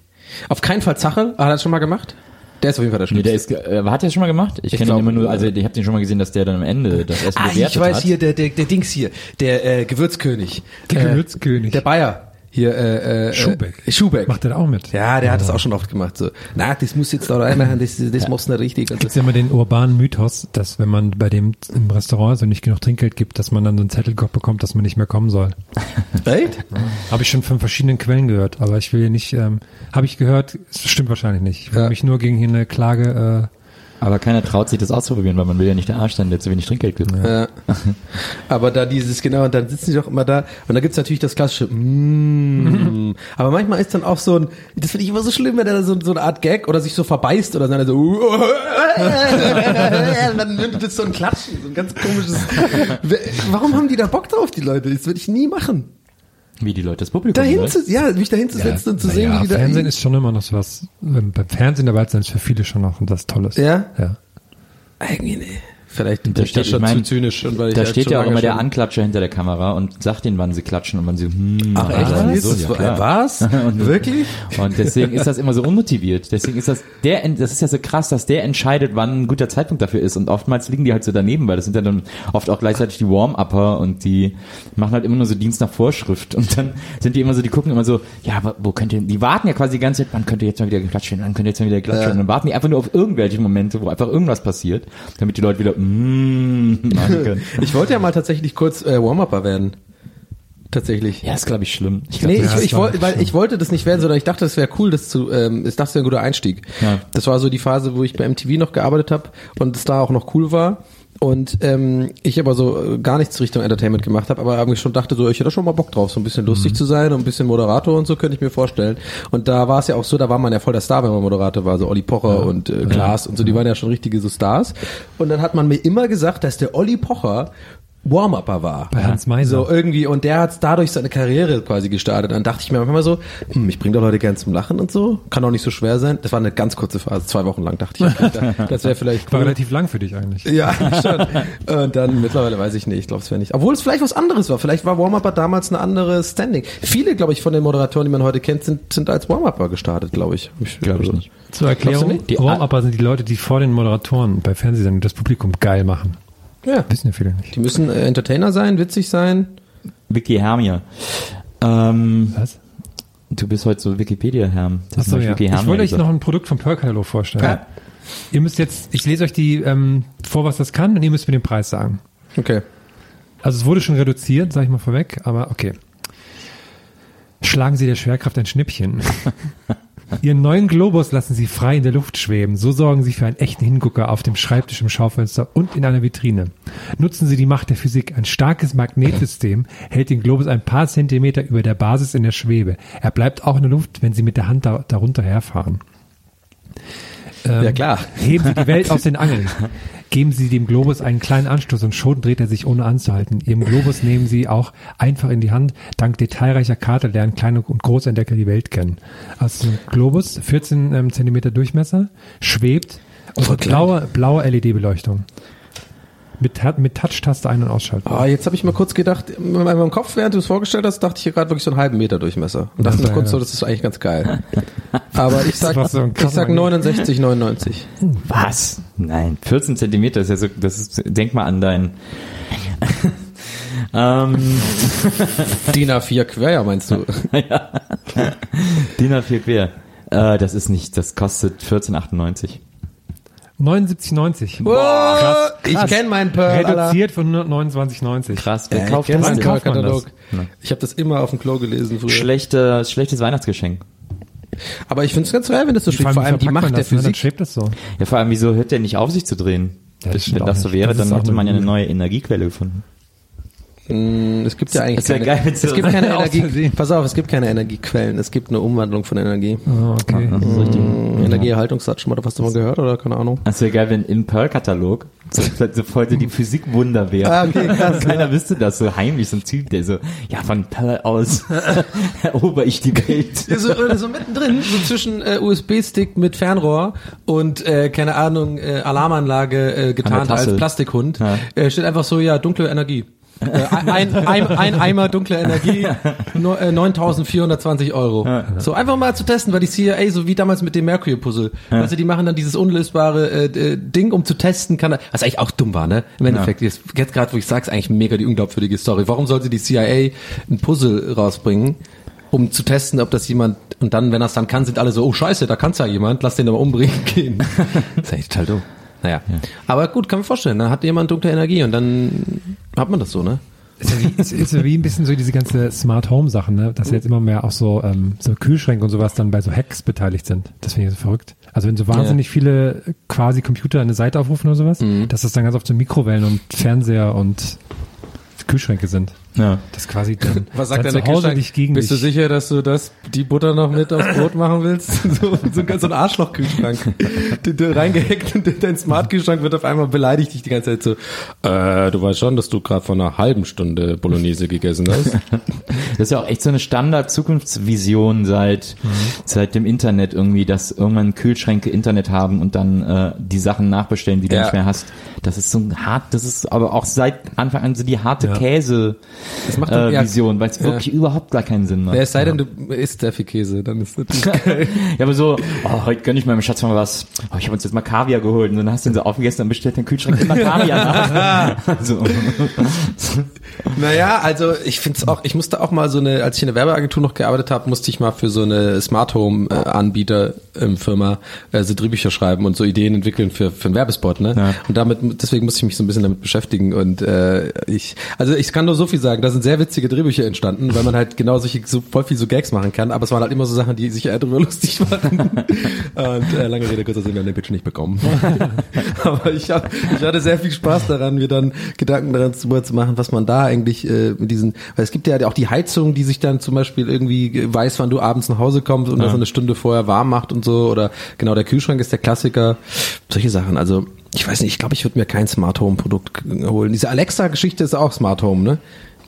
Auf keinen Fall Zacher. Hat er das schon mal gemacht? Der ist auf jeden Fall der Nee, Schlimmste. der ist, äh, hat der schon mal gemacht? Ich, Ich kenne ihn immer nur, also äh, ich habe den schon mal gesehen, dass der dann am Ende das Essen ah, bewertet ich weiß hat. hier, der, der, der Dings hier, der äh, Gewürzkönig. Der äh, Gewürzkönig. Der Bayer. Hier, äh, äh, Schubeck. Äh, Schubeck. Macht er da auch mit? Ja, der hat das auch schon oft gemacht. So, na, das muss jetzt da reinmachen, das, das muss nicht richtig. Und Gibt es ja immer den urbanen Mythos, dass wenn man bei dem im Restaurant so nicht genug Trinkgeld gibt, dass man dann so einen Zettel bekommt, dass man nicht mehr kommen soll. Echt? Habe ich schon von verschiedenen Quellen gehört, aber ich will hier nicht, ähm, habe ich gehört, es stimmt wahrscheinlich nicht. Ich will Ja. mich nur gegen hier eine Klage, Aber keiner traut sich das auszuprobieren, weil man will ja nicht der Arsch sein, der zu wenig Trinkgeld gibt. Ja. Aber da dieses, genau, und dann sitzen die doch immer da und da gibt's natürlich das klassische mm. Aber manchmal ist dann auch so ein, das finde ich immer so schlimm, wenn er so, so eine Art Gag oder sich so verbeißt oder dann so und dann nimmt das so ein Klatschen, so ein ganz komisches. Warum haben die da Bock drauf, die Leute? Das würde ich nie machen. Wie die Leute das Publikum Dahin zu, ja, mich dahin zu setzen und zu sehen, ja, wie die da. Fernsehen ist schon immer noch so was, beim Fernsehen dabei zu sein, ist für viele schon noch das Tolles. Ja? Ja. Irgendwie nee. Vielleicht bin Da ich da steht- schon ich mein, zu zynisch. Und weil ich Da halt steht ja auch immer der Anklatscher hinter der Kamera und sagt ihnen, wann sie klatschen und wann sie, hm, Ach echt? ah, so, ja, klar. was? Wirklich? Und deswegen ist das immer so unmotiviert. Deswegen ist das der, das ist ja so krass, dass der entscheidet, wann ein guter Zeitpunkt dafür ist. Und oftmals liegen die halt so daneben, weil das sind ja dann oft auch gleichzeitig die Warm-Upper und die machen halt immer nur so Dienst nach Vorschrift. Und dann sind die immer so, die gucken immer so, ja, aber wo könnt ihr, die warten ja quasi die ganze Zeit, wann könnt ihr jetzt mal wieder geklatscht werden, wann könnt ihr jetzt mal wieder klatschen. Und dann warten die einfach nur auf irgendwelche Momente, wo einfach irgendwas passiert, damit die Leute wieder, mm. Ich wollte ja mal tatsächlich kurz äh, Warm-Upper werden. Tatsächlich. Ja, ist glaube ich schlimm. Ich glaub, Nee, ich, ich, wollte, weil ich wollte das nicht werden, sondern ich dachte, das wäre cool, das zu, ähm, ich dachte, das wäre ein guter Einstieg. Ja. Das war so die Phase, wo ich bei MTV noch gearbeitet habe und es da auch noch cool war. Und ähm, ich aber so äh, gar nichts Richtung Entertainment gemacht habe, aber irgendwie schon dachte so, ich hätte schon mal Bock drauf, so ein bisschen lustig Mhm. zu sein und ein bisschen Moderator und so könnte ich mir vorstellen. Und da war es ja auch so, da war man ja voll der Star, wenn man Moderator war, so Olli Pocher und äh, Klaas und so, die waren ja schon richtige so Stars. Und dann hat man mir immer gesagt, dass der Olli Pocher Warm-Upper war. Bei Hans Meiser. So irgendwie, und der hat dadurch seine Karriere quasi gestartet. Dann dachte ich mir manchmal so, hm, ich bringe doch Leute gern zum Lachen und so. Kann auch nicht so schwer sein. Das war eine ganz kurze Phase, zwei Wochen lang dachte ich. okay, da- Das wäre vielleicht War cool. relativ lang für dich eigentlich. Ja, schon. Und dann mittlerweile weiß ich nicht, ich glaube es wäre nicht. Obwohl es vielleicht was anderes war. Vielleicht war Warm-Upper damals eine andere Standing. Viele, glaube ich, von den Moderatoren, die man heute kennt, sind, sind als Warm-Upper gestartet, glaube ich. Ich nicht. Zur Glaubst du Erklärung, nicht? die Warm-Upper sind die Leute, die vor den Moderatoren bei Fernsehsendungen das Publikum geil machen. Ja. Wissen ja viele nicht. Die müssen äh, Entertainer sein, witzig sein. Vicky Hermia. Ähm, Was? du bist heute so Wikipedia-Herm. Das hab ja. Vicky Ich wollte euch noch ein Produkt vom Pearl-Katalog vorstellen. Ja. Ihr müsst jetzt, ich lese euch die ähm, vor, was das kann, und ihr müsst mir den Preis sagen. Okay. Also es wurde schon reduziert, sage ich mal vorweg, aber okay. Schlagen Sie der Schwerkraft ein Schnippchen. Ihren neuen Globus lassen Sie frei in der Luft schweben. So sorgen Sie für einen echten Hingucker auf dem Schreibtisch im Schaufenster und in einer Vitrine. Nutzen Sie die Macht der Physik. Ein starkes Magnetsystem hält den Globus ein paar Zentimeter über der Basis in der Schwebe. Er bleibt auch in der Luft, wenn Sie mit der Hand da, darunter herfahren. Ähm, Ja, klar. Heben Sie die Welt aus den Angeln. Geben Sie dem Globus einen kleinen Anstoß und schon dreht er sich ohne anzuhalten. Ihrem Globus nehmen Sie auch einfach in die Hand. Dank detailreicher Karte lernen kleine und große Entdecker die Welt kennen. Also ein Globus, 14 ähm, Zentimeter Durchmesser, schwebt und blaue, blaue LED-Beleuchtung. Mit, mit Touch-Taste ein- und ausschalten. Ah, jetzt habe ich mal kurz gedacht, in meinem Kopf, während du es vorgestellt hast, dachte ich hier gerade wirklich so einen halben Meter Durchmesser. Und dachte Das mir kurz ja- so, das ist eigentlich ganz geil. Aber ich sag, so ich sag 69, 99. Was? Nein, 14 Zentimeter ist ja so, das ist, denk mal an dein, ähm, DIN A4 quer, meinst du? DIN A4 quer. Äh, das ist nicht, das kostet 14,98. 79,90. Boah, ich kenne meinen Pearl. Reduziert von 129,90. Krass, wer Ja, kauft das denn? kauft man das? Ich habe das immer auf dem Klo gelesen früher. Schlechte, schlechtes Weihnachtsgeschenk. Aber ich finde es ganz geil, wenn das so steht. Vor Vor allem, die Macht der das, ne? Dann Physik. schwebt das so. Ja, vor allem, wieso hört der nicht auf, sich zu drehen? Ja, das Wenn das so wäre, Das dann hätte man ja eine neue Energiequelle gefunden. Mm, Es gibt ja eigentlich keine, geil, es gibt keine Energie. Pass auf, es gibt keine Energiequellen. Es gibt eine Umwandlung von Energie. Oh, okay. Das ist richtig. Mm, Energieerhaltungssatz, schon mal was davon gehört oder keine Ahnung? Das wäre geil, wenn im Pearl-Katalog heute die Physikwunder wäre. Ah, okay, krass, Keiner wüsste das, so heimlich, so ein Typ, der so, ja, von Pearl aus erober ich die Welt. so, äh, so mittendrin, so zwischen äh, USB-Stick mit Fernrohr und äh, keine Ahnung, äh, Alarmanlage äh, getarnt als Plastikhund, Ja. äh, steht einfach so, ja, dunkle Energie. Äh, ein, ein, ein Eimer dunkle Energie, no, äh, 9.420 Euro. So einfach mal zu testen, weil die CIA, so wie damals mit dem Mercury-Puzzle, also die machen dann dieses unlösbare äh, äh, Ding, um zu testen, kann er, was eigentlich auch dumm war, ne? Im Endeffekt, jetzt, jetzt gerade, wo ich sag's, eigentlich mega die unglaubwürdige Story. Warum sollte die CIA ein Puzzle rausbringen? um zu testen, ob das jemand, und dann, wenn er es dann kann, sind alle so, oh scheiße, da kann's ja jemand, lass den aber umbringen gehen. das ist eigentlich total dumm. Naja. Aber gut, kann man vorstellen, dann hat jemand dunkle Energie und dann hat man das so, ne? Ist ja, wie, ist, ist ja wie ein bisschen so diese ganze Smart Home Sachen, ne? Dass jetzt immer mehr auch so, ähm, so Kühlschränke und sowas dann bei so Hacks beteiligt sind. Das finde ich so verrückt. Also wenn so wahnsinnig viele quasi Computer eine Seite aufrufen oder sowas, dass das dann ganz oft so Mikrowellen und Fernseher und Kühlschränke sind. Ja. Das ist quasi dann, Was sagt dann dein zu Hause Kühlschrank? gegen Bist du sicher, dass du das, die Butter noch mit aufs Brot machen willst? So, so, ein- so ein Arschloch-Kühlschrank. Du, du reingehackt und dein Smart-Kühlschrank wird auf einmal beleidigt dich die ganze Zeit so, äh, du weißt schon, dass du gerade vor einer halben Stunde Bolognese gegessen hast. Das ist ja auch echt so eine Standard-Zukunftsvision seit, seit dem Internet irgendwie, dass irgendwann Kühlschränke Internet haben und dann äh, die Sachen nachbestellen, die du Ja. nicht mehr hast. Das ist so ein hart, das ist aber auch seit Anfang an so die harte Ja. Käse Das macht doch- äh, ja. Vision, weil es Ja. wirklich überhaupt gar keinen Sinn macht. Ja, es sei denn, du isst sehr viel Käse, dann ist das geil. Ja, aber so, oh, heute gönn ich meinem Schatz mal was. Oh, ich habe uns jetzt mal Kaviar geholt. Und dann hast du den so aufgegessen, dann bestellt dein Kühlschrank immer Kaviar nach. also, Naja, also ich finde es auch, ich musste auch mal so eine, als ich in der Werbeagentur noch gearbeitet habe, musste ich mal für so eine Smart Home äh, Anbieter ähm, Firma äh, so Drehbücher schreiben und so Ideen entwickeln für, für einen Werbespot, ne? Ja. Und damit, deswegen musste ich mich so ein bisschen damit beschäftigen und äh, ich, also ich kann nur so viel sagen, da sind sehr witzige Drehbücher entstanden, weil man halt genau solche, so voll viel so Gags machen kann, aber es waren halt immer so Sachen, die sich eher drüber lustig machen. und äh, lange Rede, kurzer Sinn, wir haben den Pitch nicht bekommen. aber ich, hab, ich hatte sehr viel Spaß daran, mir dann Gedanken daran zu, machen, was man da eigentlich äh, mit diesen, weil es gibt ja auch die Heizung, die sich dann zum Beispiel irgendwie weiß, wann du abends nach Hause kommst und das eine Stunde vorher warm macht und so oder genau der Kühlschrank ist der Klassiker, solche Sachen. Also ich weiß nicht, ich glaube, ich würde mir kein Smart Home Produkt holen. Diese Alexa Geschichte ist auch Smart Home, ne?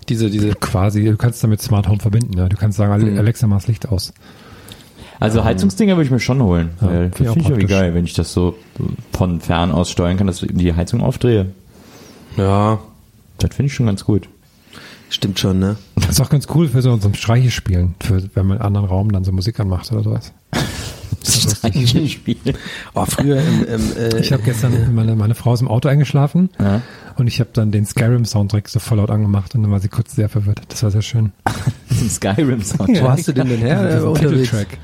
Diese diese Quasi, du kannst damit Smart Home verbinden. Ja. Du kannst sagen, Mhm. Alexa, mach das Licht aus. also Heizungsdinger würde ich mir schon holen. Ja, weil finde das ich auch finde ich irgendwie geil, wenn ich das so von fern aus steuern kann, dass ich die Heizung aufdrehe. ja, Das finde ich schon ganz gut. stimmt schon, ne? Das ist auch ganz cool für so, so ein Streichespielen, für, wenn man in einem anderen Raum dann so Musik anmacht oder sowas. Spiel. Oh, früher im, im äh, Ich habe gestern, meine, meine Frau ist im Auto eingeschlafen Ja. und ich habe dann den Skyrim-Soundtrack so voll laut angemacht und dann war sie kurz sehr verwirrt. Das war sehr schön. Skyrim Sound. wo hast du den denn her? äh, Diesen unterwegs? Titeltrack.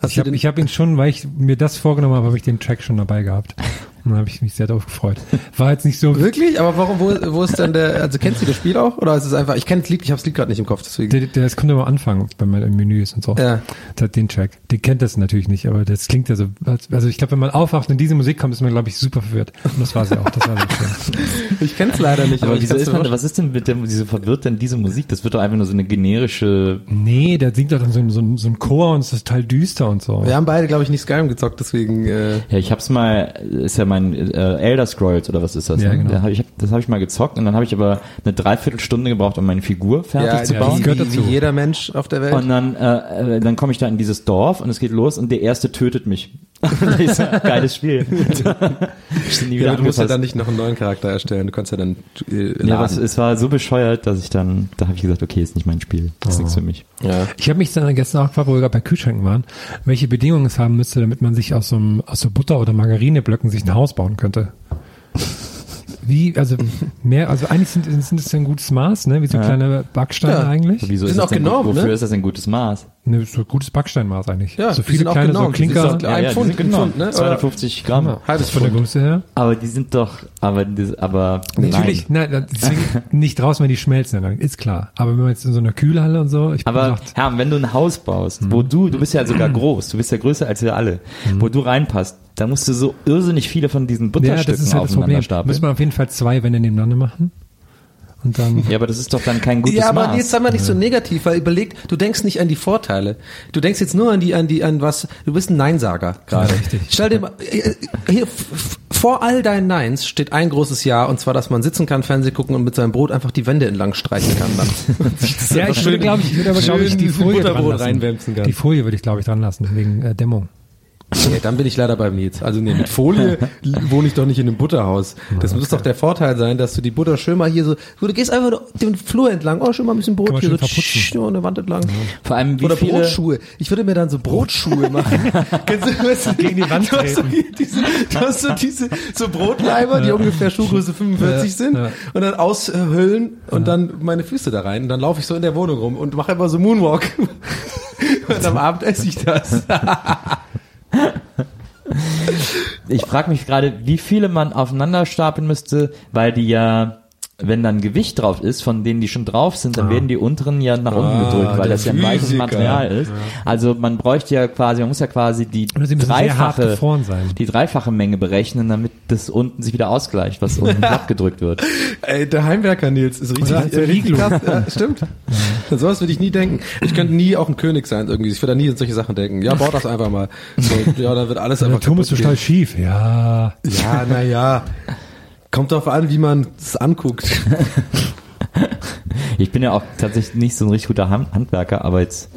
Hast Ich habe den- ich hab ihn schon, weil ich mir das vorgenommen habe, habe ich den Track schon dabei gehabt. Dann habe ich mich sehr darauf gefreut. War jetzt nicht so Wirklich? Aber warum, wo, wo ist denn der, also kennst du das Spiel auch? Oder ist es einfach, ich kenne das Lied, ich habe das Lied gerade nicht im Kopf, deswegen. Der, der, das kommt immer am Anfang, wenn man im Menü ist und so. Ja. Der hat den Track. Den kennt das natürlich nicht, aber das klingt ja so. als- Also ich glaube, wenn man aufwacht und diese Musik kommt, ist man, glaube ich, super verwirrt. Und das war sie auch. Das war sehr schön. Ich kenne es leider nicht. Aber ich wieso ist man, was ist denn mit dem, wieso verwirrt denn diese Musik? Das wird doch einfach nur so eine generische, Nee, der singt doch dann so, ein- so, ein- so ein Chor und es ist total düster und so. Wir haben beide, glaube ich, nicht Skyrim gezockt, deswegen, äh, ja, ich hab's mal, ist ja mein äh, Elder Scrolls oder was ist das? Ja, ne? genau. Da hab ich, das habe ich mal gezockt und dann habe ich aber eine Dreiviertelstunde gebraucht, um meine Figur fertig ja, zu ja, bauen. das gehört wie, dazu. wie jeder Mensch auf der Welt. Und dann, äh, äh, dann komme ich da in dieses Dorf und es geht los und der erste tötet mich. Das ist ein geiles Spiel. ja, du musst ja dann nicht noch einen neuen Charakter erstellen, du kannst ja dann äh, laden. Ja, aber es, es war so bescheuert, dass ich dann, da habe ich gesagt, okay, ist nicht mein Spiel. Das ist nichts für mich. ja. Ich habe mich dann gestern auch gefragt, wo wir gerade bei Kühlschränken waren, welche Bedingungen es haben müsste, damit man sich aus so, einem, aus so Butter- oder Margarineblöcken sich ein Haus bauen könnte. Wie, also mehr, also eigentlich sind, sind es ja ein gutes Maß, ne? Wie so Ja. kleine Backsteine Ja. eigentlich. Wieso Sind ist das auch denn gut, Wofür ne? ist das ein gutes Maß? Ne, so ein gutes Backsteinmaß eigentlich. Ja, so viele kleine, so. Die sind Klinker. auch Ein die Pfund, genau. Pfund, ne? Oder- 250 Gramm. Ja, Halbes von der Pfund. Größe her. Aber die sind doch, aber, das, aber Natürlich, nein. nein, deswegen nicht draußen, wenn die schmelzen, dann ist klar. Aber wenn man jetzt in so einer Kühlhalle und so, ich bin Aber gesagt, Herr, wenn du ein Haus baust, Mhm. wo du, du bist ja sogar groß, du bist ja größer als wir alle, wo du reinpasst, da musst du so irrsinnig viele von diesen ja, Butterstücken das ist halt das aufeinander Problem. stapeln. Müssen wir auf jeden Fall zwei Wände nebeneinander machen. Und dann, Ja, aber das ist doch dann kein gutes Ja, aber Maß. jetzt sei mal nicht so negativ, weil überleg, du denkst nicht an die Vorteile. Du denkst jetzt nur an die, an die, an was, du bist ein Neinsager gerade. Ja, richtig. Stell dir mal, äh, hier, f- f- vor all deinen Neins steht ein großes Ja, und zwar, dass man sitzen kann, Fernsehen gucken und mit seinem Brot einfach die Wände entlang streichen kann dann. ja, ich würde, glaube ich, ich würde aber, glaube ich, die Folie dran lassen. Die Folie würde ich, glaube ich, dran lassen, wegen äh, Dämmung. Nee, dann bin ich leider beim Nils. Also nee, mit Folie wohne ich doch nicht in einem Butterhaus. Das muss doch der Vorteil sein, dass du die Butter schön mal hier so, du gehst einfach den Flur entlang, oh, schön mal ein bisschen Brot hier so, tsch, nur eine Wand entlang. Vor allem, wie Oder viele, Brotschuhe. Ich würde mir dann so Brotschuhe machen. Kennst du, weißt du, Gegen die Wand du hast, so diese, du hast so diese so Brotleiber, die ungefähr Schuhgröße 45 sind ja. und dann aushöhlen und dann meine Füße da rein und dann laufe ich so in der Wohnung rum und mache immer so Moonwalk. und am Abend esse ich das. Ich frage mich gerade, wie viele man aufeinander stapeln müsste, weil die ja wenn dann Gewicht drauf ist, von denen die schon drauf sind, dann werden die unteren ja nach unten Ah, gedrückt, weil der das ja ein weiches. Material ist. Also man bräuchte ja quasi, man muss ja quasi die dreifache, die dreifache Menge berechnen, damit das unten sich wieder ausgleicht, was unten abgedrückt wird. Ey, der Heimwerker Nils ist richtig, als äh, richtig krass. Ja, stimmt. An sowas würde ich nie denken. Ich könnte nie auch ein König sein irgendwie. Ich würde da nie an solche Sachen denken. Ja, baut das einfach mal. So, ja, dann wird alles Der einfach Turm ist total schief. Ja. Ja, na ja. Kommt drauf an, wie man es anguckt. Ich bin ja auch tatsächlich nicht so ein richtig guter Hand- Handwerker, aber jetzt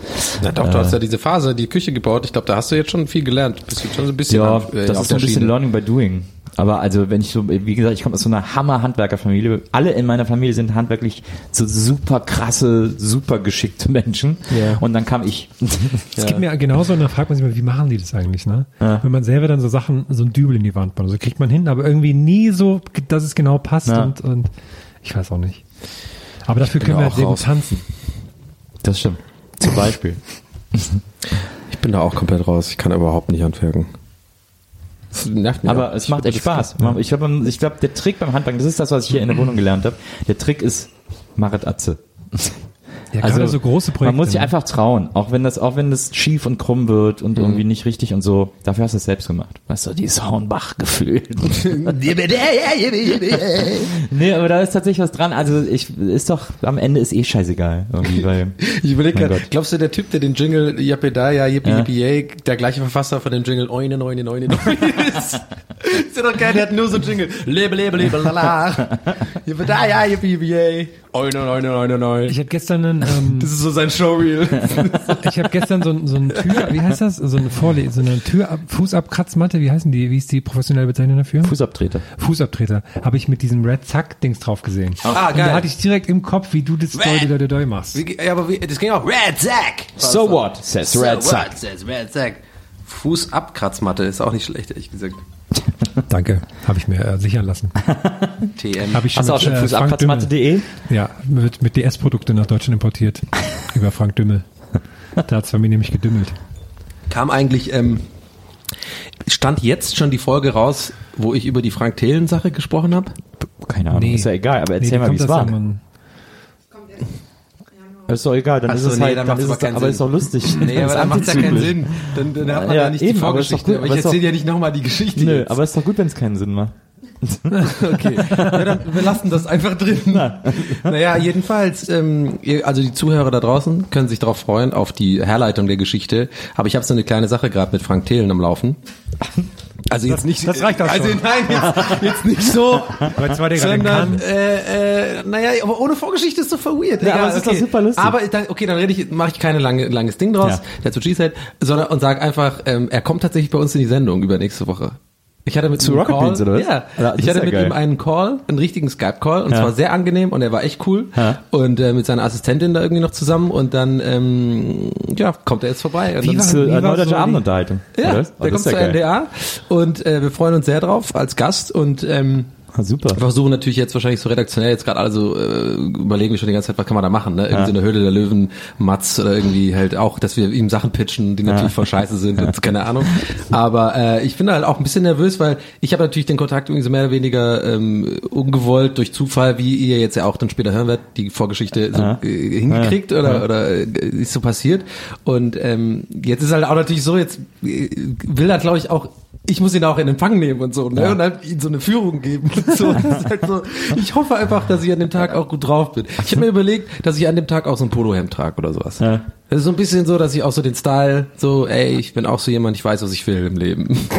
Na doch, du hast ja diese Phase, die Küche gebaut. Ich glaube, da hast du jetzt schon viel gelernt. Bist du schon so ein bisschen ja, an- äh, das ist so ein bisschen Schiene. Learning by Doing. Aber also wenn ich so, wie gesagt, ich komme aus so einer Hammer-Handwerkerfamilie. Alle in meiner Familie sind handwerklich so super krasse, super geschickte Menschen. Ja. Und dann kam ich. Es gibt mir genauso und dann fragt man sich mal, wie machen die das eigentlich, ne? Wenn man selber dann so Sachen, so ein Dübel in die Wand baut, also kriegt man hin, aber irgendwie nie so, dass es genau passt Ja. und, und ich weiß auch nicht. Aber dafür können wir auch halt eben tanzen. Das stimmt. Zum Beispiel. Ich bin da auch komplett raus. Ich kann überhaupt nicht handwerken. Das nervt mich Aber auch. es macht echt Spaß. Ich glaube, ich glaub, der Trick beim Handwerken, das ist das, was ich hier in der Wohnung gelernt habe. Der Trick ist, machet Atze. Ja, gerade so große Projekte. Man muss sich ne? einfach trauen, auch wenn das, auch wenn das schief und krumm wird und irgendwie nicht richtig und so. Dafür hast du es selbst gemacht. Weißt du, dieses Hornbach-Gefühl. nee, aber da ist tatsächlich was dran. Also ich, ist doch, am Ende ist eh scheißegal. Irgendwie, weil, Ich überlege gerade, glaubst du, der Typ, der den Jingle Yapedaya, Yippie Ja. Yippie der gleiche Verfasser von dem Jingle Oine, Neune, Neune, Neune ist? ist ja doch geil, der hat nur so Jingle. Lebe, lebe, lebe, lala. Yapedaya, Yippie Yippie Yay. Oine, Neune, Neune, Neune. Ich habe gestern einen, ähm, Das ist so sein Showreel. ich habe gestern so, ein- so eine Tür, wie heißt das? So eine Vorle so eine Tür, Fußabkratzmatte, wie heißen die? Wie ist die professionelle Bezeichnung dafür? Fußabtreter. Fußabtreter. Habe ich mit diesem Red Zack Dings drauf gesehen. Ah, Und geil. da hatte ich direkt im Kopf, wie du das Doi, Doi, Doi, Doi machst. Wie, ja, aber wie, das ging auch. Red Zack. So what, says Red so Zack. what, says Red Zack. Fußabkratzmatte ist auch nicht schlecht, ehrlich gesagt. Danke, habe ich mir äh, sichern lassen. TM. Habe ich Hast du auch schon äh? Dümmel- Ja, mit, mit DS-Produkte nach Deutschland importiert. über Frank Dümmel. Da hat's bei mir nämlich gedümmelt. Kam eigentlich, ähm, stand jetzt schon die Folge raus, wo ich über die Frank Thelen-Sache gesprochen habe? Keine Ahnung, Nee. ist ja egal, aber erzähl die mal, wie es war. irgendwann. Ist doch egal, dann Ach ist so, es nee, halt, dann dann ist aber es aber Sinn. ist doch lustig. Nee, aber dann macht ja keinen. Sinn. Dann, dann hat man Ja, ja, nicht eben, die aber Vorgeschichte. gut, Aber ich aber ist erzähle ja nicht nochmal die Geschichte Nö, jetzt. aber ist doch gut, wenn es keinen Sinn macht. Okay, ja, dann wir lassen das einfach drin. Naja, jedenfalls, ähm, also die Zuhörer da draußen können sich darauf freuen, auf die Herleitung der Geschichte. Aber ich habe so eine kleine Sache gerade mit Frank Thelen am Laufen. Also jetzt nicht, das reicht auch also schon. nein, jetzt, jetzt nicht so, Weil zwar der gerade sondern kann. äh, äh, naja, aber ohne Vorgeschichte ist doch voll weird. Ja, aber es ist doch super lustig. Aber dann, okay, dann rede ich, mache ich keine lange, langes Ding draus, Ja. der zu G-Set, sondern und sag einfach, ähm, er kommt tatsächlich bei uns in die Sendung über nächste Woche. Ich hatte mit Zu ihm einen Rocket Call, Beans, oder was? Ja, Ja, ich hatte ja mit geil. ihm einen Call, einen richtigen Skype-Call und Ja. zwar sehr angenehm und er war echt cool Ja. und äh, mit seiner Assistentin da irgendwie noch zusammen und dann ähm, ja kommt er jetzt vorbei. Und Wie dann, war- Das ist wie war Neudeutsche so die- Abendunterhaltung. ja, der Oh, das kommt zur geil. NDA und äh, wir freuen uns sehr drauf als Gast und ähm, Ah, super. wir versuchen natürlich jetzt wahrscheinlich so redaktionell jetzt gerade alle so äh, überlegen wir schon die ganze Zeit, was kann man da machen, ne? Irgendwie so eine Höhle der Löwen, Matz oder irgendwie halt auch, dass wir ihm Sachen pitchen, die natürlich voll scheiße sind und keine Ahnung. Aber äh, ich bin halt auch ein bisschen nervös, weil ich habe natürlich den Kontakt irgendwie so mehr oder weniger ähm, ungewollt durch Zufall, wie ihr jetzt ja auch dann später hören werdet, die Vorgeschichte so Ja. äh, hingekriegt oder oder äh, ist so passiert. Und ähm, jetzt ist halt auch natürlich so, jetzt äh, will er glaube ich auch ich muss ihn auch in Empfang nehmen und so, ne? Und halt ihm so eine Führung geben und so. Halt so. Ich hoffe einfach, dass ich an dem Tag auch gut drauf bin. Ich habe mir überlegt, dass ich an dem Tag auch so ein Polohemd trage oder sowas. Ja. Das ist so ein bisschen so, dass ich auch so den Style, so, ey, ich bin auch so jemand, ich weiß, was ich will im Leben.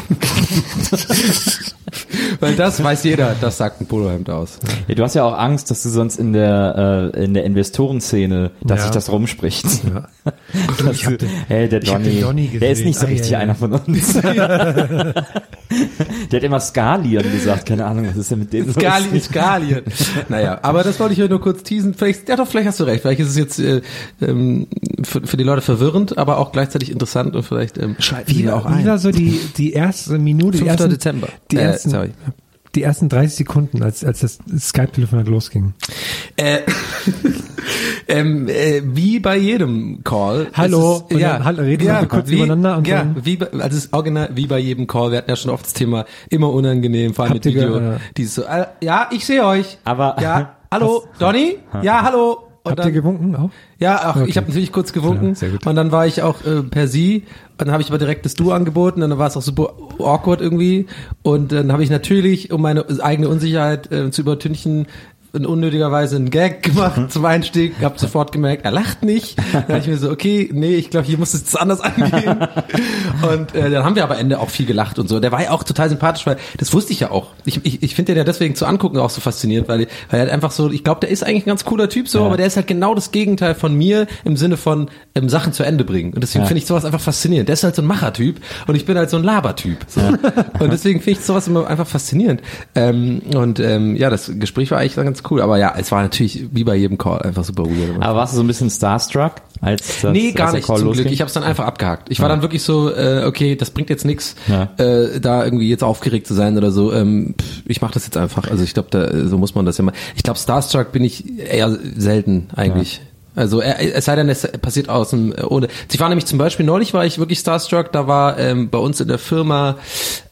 Weil das weiß jeder, das sagt ein Polohemd aus. Ja, du hast ja auch Angst, dass du sonst in der äh, in der Investorenszene, dass Ja. sich das rumspricht. Ja. Ich du, hey, der Donny, den Donny der ist nicht so Ah, richtig ja, ja. einer von uns. der hat immer Skalieren gesagt, keine Ahnung, was ist denn mit dem los? Skalien, Skalien. Naja, aber das wollte ich euch nur kurz teasen. Vielleicht, ja doch, vielleicht hast du recht. Vielleicht ist es jetzt äh, ähm, für, für die Leute verwirrend, aber auch gleichzeitig interessant und vielleicht ähm, schalten Wie, sie auch ein. war so die, die erste Minute, die 5. ersten, Dezember. Die Äh, sorry. die ersten 30 Sekunden, als, als das Skype-Telefonat losging. Äh, ähm, äh, wie bei jedem Call. Hallo, ist dann halt- reden wir kurz wie, übereinander und ja, dann- wie, bei- also es ist original wie bei jedem Call. Wir hatten ja schon oft das Thema immer unangenehm, vor allem mit Video. ja. Dieses so, äh, ja, ich sehe euch. Aber ja, hallo, Donny? Ja, hallo. Und Habt ihr gewunken auch? ja, auch, Okay. ich habe natürlich kurz gewunken. Ja, sehr gut. Und dann war ich auch äh, per Sie. Und dann habe ich aber direkt das Du angeboten. Und dann war es auch super awkward irgendwie. Und dann habe ich natürlich, um meine eigene Unsicherheit äh, zu übertünchen, in unnötiger Weise einen Gag gemacht zum Einstieg, hab sofort gemerkt, er lacht nicht. Dann dachte ich mir so, okay, nee, ich glaube, hier muss es anders angehen. Und äh, dann haben wir aber Ende auch viel gelacht und so. Der war ja auch total sympathisch, weil das wusste ich ja auch. Ich, ich, ich finde den ja deswegen zu angucken auch so faszinierend, weil, weil er halt einfach so, ich glaube, der ist eigentlich ein ganz cooler Typ so, aber der ist halt genau das Gegenteil von mir im Sinne von ähm, Sachen zu Ende bringen. Und deswegen finde ich sowas einfach faszinierend. Der ist halt so ein Machertyp und ich bin halt so ein Labertyp. So. Und deswegen finde ich sowas immer einfach faszinierend. Ähm, und ähm, ja, das Gespräch war eigentlich ganz cool. Aber ja, es war natürlich wie bei jedem Call einfach super weird. Aber warst du so ein bisschen starstruck, als das, Nee, gar als nicht Call zum? Glück. Ich habe es dann einfach abgehakt. Ich war dann wirklich so, äh, okay, das bringt jetzt nichts, Ja. äh, da irgendwie jetzt aufgeregt zu sein oder so. Ähm, pff, ich mache das jetzt einfach. Also ich glaube, da so muss man das ja mal. Ich glaube, Starstruck bin ich eher selten eigentlich. Also äh, es sei denn, es passiert aus dem äh, ohne. Ich war nämlich zum Beispiel neulich war ich wirklich starstruck. Da war ähm, bei uns in der Firma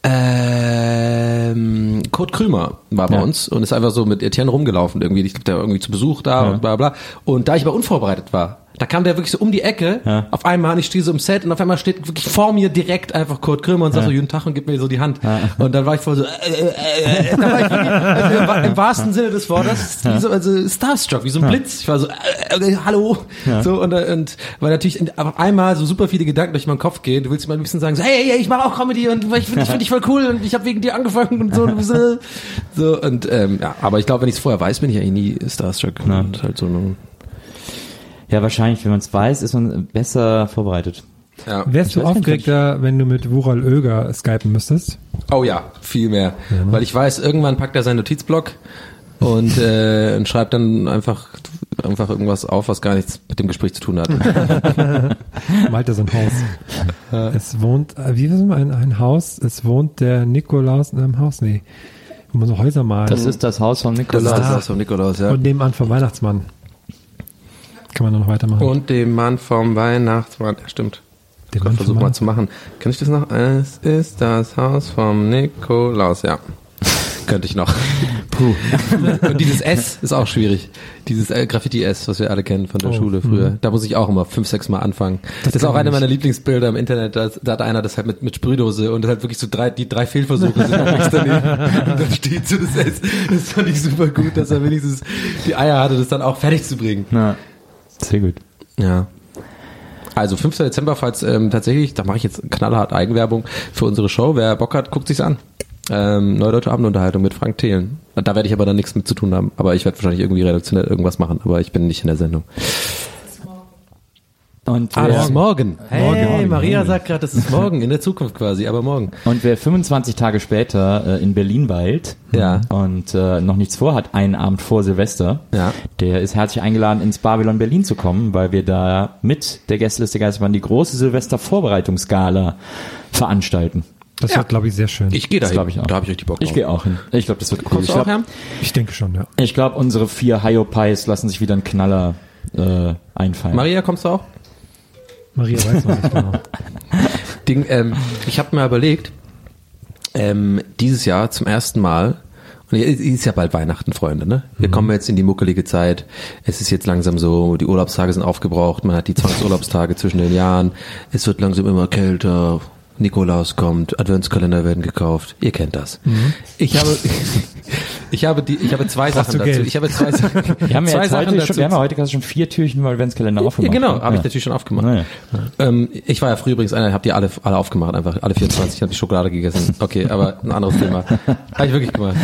ähm, Kurt Krümer war bei Ja. uns und ist einfach so mit Etienne rumgelaufen irgendwie. Ich glaube, der war irgendwie zu Besuch da und bla bla. Und da ich aber unvorbereitet war, da kam der wirklich so um die Ecke. Ja. Auf einmal, und ich stehe so im Set und auf einmal steht wirklich vor mir direkt einfach Kurt Krömer und sagt so, guten Tag und gibt mir so die Hand. Und dann war ich voll so, äh, äh, äh, da war ich wirklich, also im, wa- im wahrsten Sinne des Wortes, wie so, also starstruck, wie so ein Blitz. Ich war so, äh, äh, hallo. So, und, äh, und weil natürlich auf einmal so super viele Gedanken durch meinen Kopf gehen. Du willst mir ein bisschen sagen, so, hey, hey, ich mache auch Comedy und ich finde ich find dich voll cool und ich habe wegen dir angefangen und so. Und so. so und ähm, ja, aber ich glaube, wenn ich es vorher weiß, bin ich eigentlich nie starstruck. Und halt so, ne, Ja, wahrscheinlich, wenn man es weiß, ist man besser vorbereitet. ja. Wärst du aufgeregter, wenn du mit Wural Oeger skypen müsstest? Oh ja, viel mehr. Weil ich weiß, irgendwann packt er seinen Notizblock und, äh, und schreibt dann einfach, einfach irgendwas auf, was gar nichts mit dem Gespräch zu tun hat. Malt er so ein Haus. Es wohnt, äh, wie ist ein, ein Haus? Es wohnt der Nikolaus in einem Haus? Nee. Wo man so Häuser malen. Das ist das Haus von Das Nikolaus. ist das Haus von Nikolaus, ja. Und nebenan vom Weihnachtsmann. Kann man noch weitermachen. Und dem Mann vom Weihnachtsmann, ja, stimmt. Den Ich Mann vom versuche mal zu machen. Kann ich das noch? Es ist das Haus vom Nikolaus, ja. Könnte ich noch. Puh. Und dieses S ist auch schwierig. Dieses äh, Graffiti-S, was wir alle kennen von der Oh, Schule früher. Da muss ich auch immer fünf, sechs Mal anfangen. Das, ist kann auch ich eine nicht. meiner Lieblingsbilder im Internet. Da, da hat einer das halt mit, mit Sprühdose und das halt wirklich so drei, die drei Fehlversuche sind auch nichts daneben. Und dann steht so das S. Das fand ich super gut, dass er wenigstens die Eier hatte, das dann auch fertig zu bringen. Ja. Sehr gut. Ja. Also 5. Dezember, falls ähm, tatsächlich, da mache ich jetzt knallhart Eigenwerbung für unsere Show. Wer Bock hat, guckt sich's an. Ähm, Neue Deutsche Abendunterhaltung mit Frank Thelen. Da werde ich aber dann nichts mit zu tun haben. Aber ich werde wahrscheinlich irgendwie redaktionell irgendwas machen. Aber ich bin nicht in der Sendung. Und Ah, wer, das ist morgen. Hey, Morgen, Maria morgen. sagt gerade, das ist morgen, in der Zukunft quasi, aber morgen. und wer 25 Tage später äh, in Berlin weilt Ja. und äh, noch nichts vorhat, einen Abend vor Silvester, Ja. der ist herzlich eingeladen, ins Babylon Berlin zu kommen, weil wir da mit der Gästeliste Geisterbahn die große Silvester-Vorbereitungsgala veranstalten. Das wird, glaube ich, sehr schön. Ich gehe da glaube ich auch. Da habe ich richtig Bock drauf. Ich gehe auch hin. Ich glaube, das wird cool. Kommst Ich du auch glaube, her? Ich denke schon, ja. ich glaub, unsere vier Hyopies lassen sich wieder einen Knaller äh, einfallen. Maria, kommst du auch? Maria weiß noch nicht genau. Ding, ähm, ich habe mir überlegt, ähm, dieses Jahr zum ersten Mal, und es ist ja bald Weihnachten, Freunde, ne? Wir kommen jetzt in die muckelige Zeit. Es ist jetzt langsam so, die Urlaubstage sind aufgebraucht, man hat die Zwangsurlaubstage zwischen den Jahren. Es wird langsam immer kälter. Nikolaus kommt, Adventskalender werden gekauft. Ihr kennt das. Ich habe, ich habe die, ich habe zwei Sachen dazu. Geld? Ich habe zwei Sachen. Wir haben ja zwei jetzt Sachen heute dazu schon, wir haben ja heute schon vier Türchen mal Adventskalender aufgemacht. ja, genau, habe ich Ja. natürlich schon aufgemacht. Naja. Ähm, ich war ja früher übrigens einer, habt ihr alle, alle aufgemacht, einfach alle 24, habe ich Schokolade gegessen. Okay, aber ein anderes Thema. Habe ich wirklich gemacht.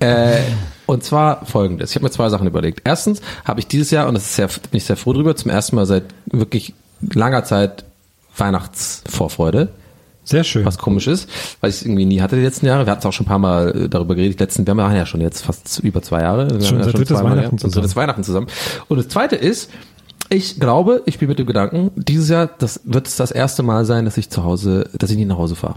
Äh, und zwar folgendes. Ich habe mir zwei Sachen überlegt. Erstens habe ich dieses Jahr, und das ist sehr, bin ich sehr froh drüber, zum ersten Mal seit wirklich langer Zeit Weihnachtsvorfreude. Sehr schön. Was komisch ist, weil ich es irgendwie nie hatte die letzten Jahre. Wir hatten es auch schon ein paar Mal äh, darüber geredet. Die letzten, wir haben ja schon jetzt fast über zwei Jahre. Wir Schon haben ja unser drittes zweimal, Weihnachten ja, unser drittes Weihnachten zusammen. Und das zweite ist, ich glaube, ich bin mit dem Gedanken, dieses Jahr, das wird es das erste Mal sein, dass ich zu Hause, dass ich nie nach Hause fahre.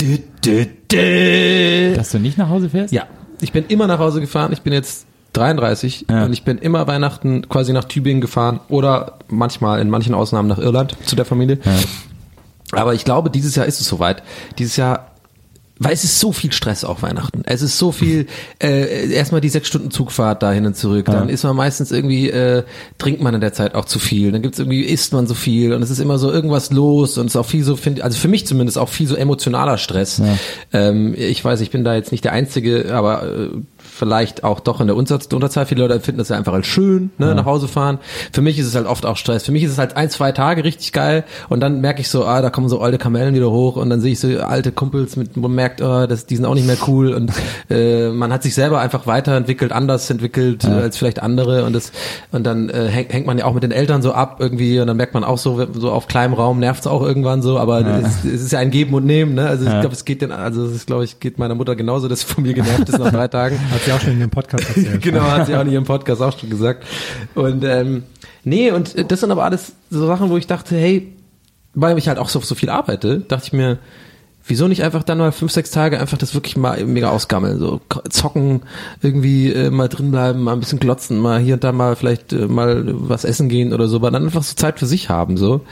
Dü, dü, dü. Dass du nicht nach Hause fährst? Ja, ich bin immer nach Hause gefahren. Ich bin jetzt 33 Ja. und ich bin immer Weihnachten quasi nach Tübingen gefahren oder manchmal in manchen Ausnahmen nach Irland zu der Familie. Aber ich glaube, dieses Jahr ist es soweit. Dieses Jahr weil es ist so viel Stress auch Weihnachten. Es ist so viel, äh, erstmal die sechs Stunden Zugfahrt dahin und zurück. Dann ist man meistens irgendwie, äh, trinkt man in der Zeit auch zu viel. Dann gibt's irgendwie, isst man so viel und es ist immer so irgendwas los und es ist auch viel so, find, also für mich zumindest auch viel so emotionaler Stress. Ähm, ich weiß, ich bin da jetzt nicht der Einzige, aber äh, vielleicht auch doch in der Unter Unterzahl. Viele Leute empfinden das ja einfach als schön, ne, nach Hause fahren. Für mich ist es halt oft auch Stress. Für mich ist es halt ein, zwei Tage richtig geil und dann merke ich so, ah, da kommen so alte Kamellen wieder hoch und dann sehe ich so alte Kumpels, mit, man merkt, oh, das, die sind auch nicht mehr cool und äh, man hat sich selber einfach weiterentwickelt, anders entwickelt äh, als vielleicht andere und das und dann äh, hängt, hängt man ja auch mit den Eltern so ab irgendwie und dann merkt man auch so, so auf kleinem Raum nervt es auch irgendwann so, aber es, es ist ja ein Geben und Nehmen, ne? Also ich glaube, es geht den, also es ist, glaube ich, geht meiner Mutter genauso, dass sie von mir genervt ist nach drei Tagen. Hat sie auch schon in dem Podcast erzählt. genau, hat sie auch in ihrem Podcast auch schon gesagt. Und ähm, nee, und das sind aber alles so Sachen, wo ich dachte, hey, weil ich halt auch so, so viel arbeite, dachte ich mir, wieso nicht einfach dann mal fünf, sechs Tage einfach das wirklich mal mega ausgammeln, so zocken, irgendwie äh, mal drin bleiben, mal ein bisschen glotzen, mal hier und da mal vielleicht äh, mal was essen gehen oder so, aber dann einfach so Zeit für sich haben, so.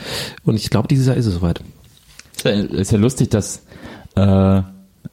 Und ich glaube, dieses Jahr ist es soweit. Ist ja, ist ja lustig, dass, äh,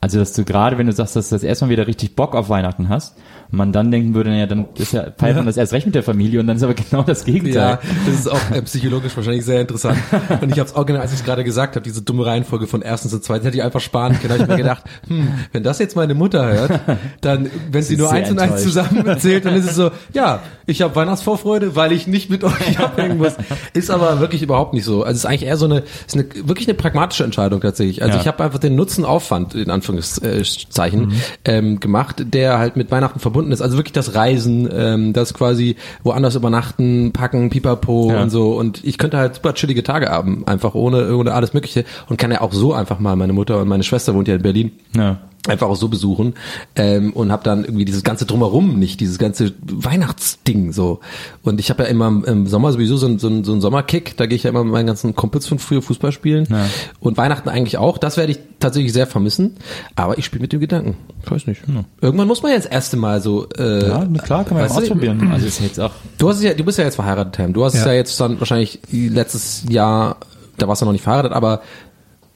also dass du gerade, wenn du sagst, dass du das erstmal wieder richtig Bock auf Weihnachten hast, und man dann denken würde, naja, dann ist ja, feiert man das erst recht mit der Familie und dann ist aber genau das Gegenteil. Ja, das ist auch äh, psychologisch wahrscheinlich sehr interessant. Und ich habe es auch genau, als ich es gerade gesagt habe, diese dumme Reihenfolge von erstens und zweitens hätte ich einfach sparen können. Da habe ich mir gedacht, hm, wenn das jetzt meine Mutter hört, dann, wenn sie ist nur eins und eins enttäuscht. zusammen erzählt, dann ist es so, ja, ich habe Weihnachtsvorfreude, weil ich nicht mit euch abhängen muss. Ist aber wirklich überhaupt nicht so. Also es ist eigentlich eher so eine, ist eine wirklich eine pragmatische Entscheidung tatsächlich. Also Ja. ich habe einfach den Nutzen-Aufwand in Anführungszeichen Mhm. ähm, gemacht, der halt mit Weihnachten verbunden ist. Also wirklich das Reisen, ähm, das quasi woanders übernachten, packen, pipapo Ja. und so. Und ich könnte halt super chillige Tage haben, einfach ohne, ohne alles Mögliche und kann ja auch so einfach mal meine Mutter und meine Schwester wohnt ja in Berlin Ja. Einfach auch so besuchen ähm, und habe dann irgendwie dieses ganze drumherum nicht, dieses ganze Weihnachtsding so. Und ich habe ja immer im- Sommer sowieso so einen so einen- so einen Sommerkick, da gehe ich ja immer mit meinen ganzen Kumpels von früher Fußball spielen Ja. und Weihnachten eigentlich auch. Das werde ich tatsächlich sehr vermissen, aber ich spiele mit dem Gedanken. Ich weiß nicht. Irgendwann muss man ja das erste Mal so. Äh, Ja, klar, kann man ja weißt du, ausprobieren. Also ist jetzt auch, Du hast ja, du bist ja jetzt verheiratet, Tam. Du hast es Ja. ja jetzt dann wahrscheinlich letztes Jahr, da warst du noch nicht verheiratet, aber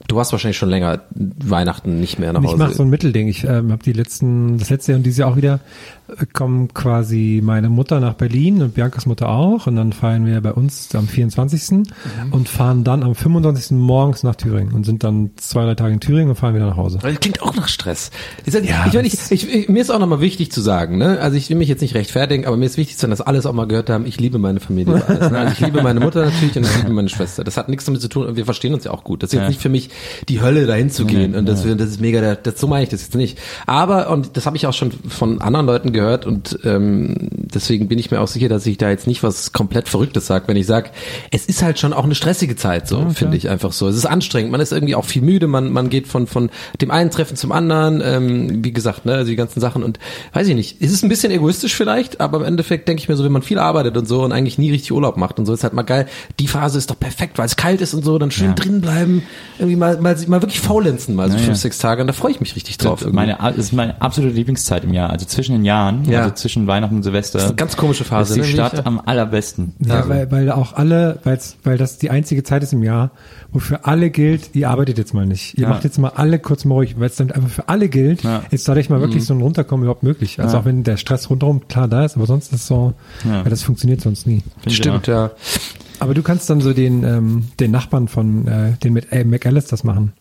du hast wahrscheinlich schon länger Weihnachten nicht mehr nach Und ich Hause. mache so ein Mittelding. Ich ähm, habe die letzten, das letzte Jahr und dieses Jahr auch wieder, kommen quasi meine Mutter nach Berlin und Biancas Mutter auch und dann feiern wir bei uns am 24. und fahren dann am 25. morgens nach Thüringen und sind dann zwei, drei Tage in Thüringen und fahren wieder nach Hause. Das klingt auch nach Stress. Ich, Ja, ich, ich, ich, ich, mir ist auch nochmal wichtig zu sagen, ne? Also ich will mich jetzt nicht rechtfertigen, aber mir ist wichtig zu sagen, dass alles auch mal gehört haben, ich liebe meine Familie. Alles, ne? Also ich liebe meine Mutter natürlich und ich liebe meine Schwester. Das hat nichts damit zu tun und wir verstehen uns ja auch gut. Das ist jetzt Ja. nicht für mich die Hölle, dahin zu gehen und das, das ist mega, das, so meine ich das jetzt nicht. Aber, und das habe ich auch schon von anderen Leuten gehört und ähm, deswegen bin ich mir auch sicher, dass ich da jetzt nicht was komplett Verrücktes sage, wenn ich sage, es ist halt schon auch eine stressige Zeit, so finde ich einfach so. Es ist anstrengend, man ist irgendwie auch viel müde, man, man geht von, von dem einen Treffen zum anderen, ähm, wie gesagt, ne, also die ganzen Sachen und weiß ich nicht, es ist ein bisschen egoistisch vielleicht, aber im Endeffekt denke ich mir so, wenn man viel arbeitet und so und eigentlich nie richtig Urlaub macht und so, ist halt mal geil, die Phase ist doch perfekt, weil es kalt ist und so, dann schön Ja. drin bleiben, irgendwie mal, mal, mal wirklich faulenzen, mal so Ja, fünf, sechs Tage und da freue ich mich richtig drauf. meine, das ist meine absolute Lieblingszeit im Jahr. Also zwischen den Jahren, Ja. also zwischen Weihnachten und Silvester. Das ist eine ganz komische Phase, ist die ne, Stadt ich- am allerbesten. Ja, Also, weil, weil auch alle, weil das die einzige Zeit ist im Jahr, wo für alle gilt, ihr arbeitet jetzt mal nicht. Ihr Ja. macht jetzt mal alle kurz mal ruhig, weil es dann einfach für alle gilt, Ja. ist dadurch mal wirklich so ein Runterkommen überhaupt möglich. Also Ja. auch wenn der Stress rundherum klar da ist, aber sonst ist es so, Ja. weil das funktioniert sonst nie. find Stimmt, auch. ja. Aber du kannst dann so den, ähm, den Nachbarn von, äh, den mit äh, McAllisters machen.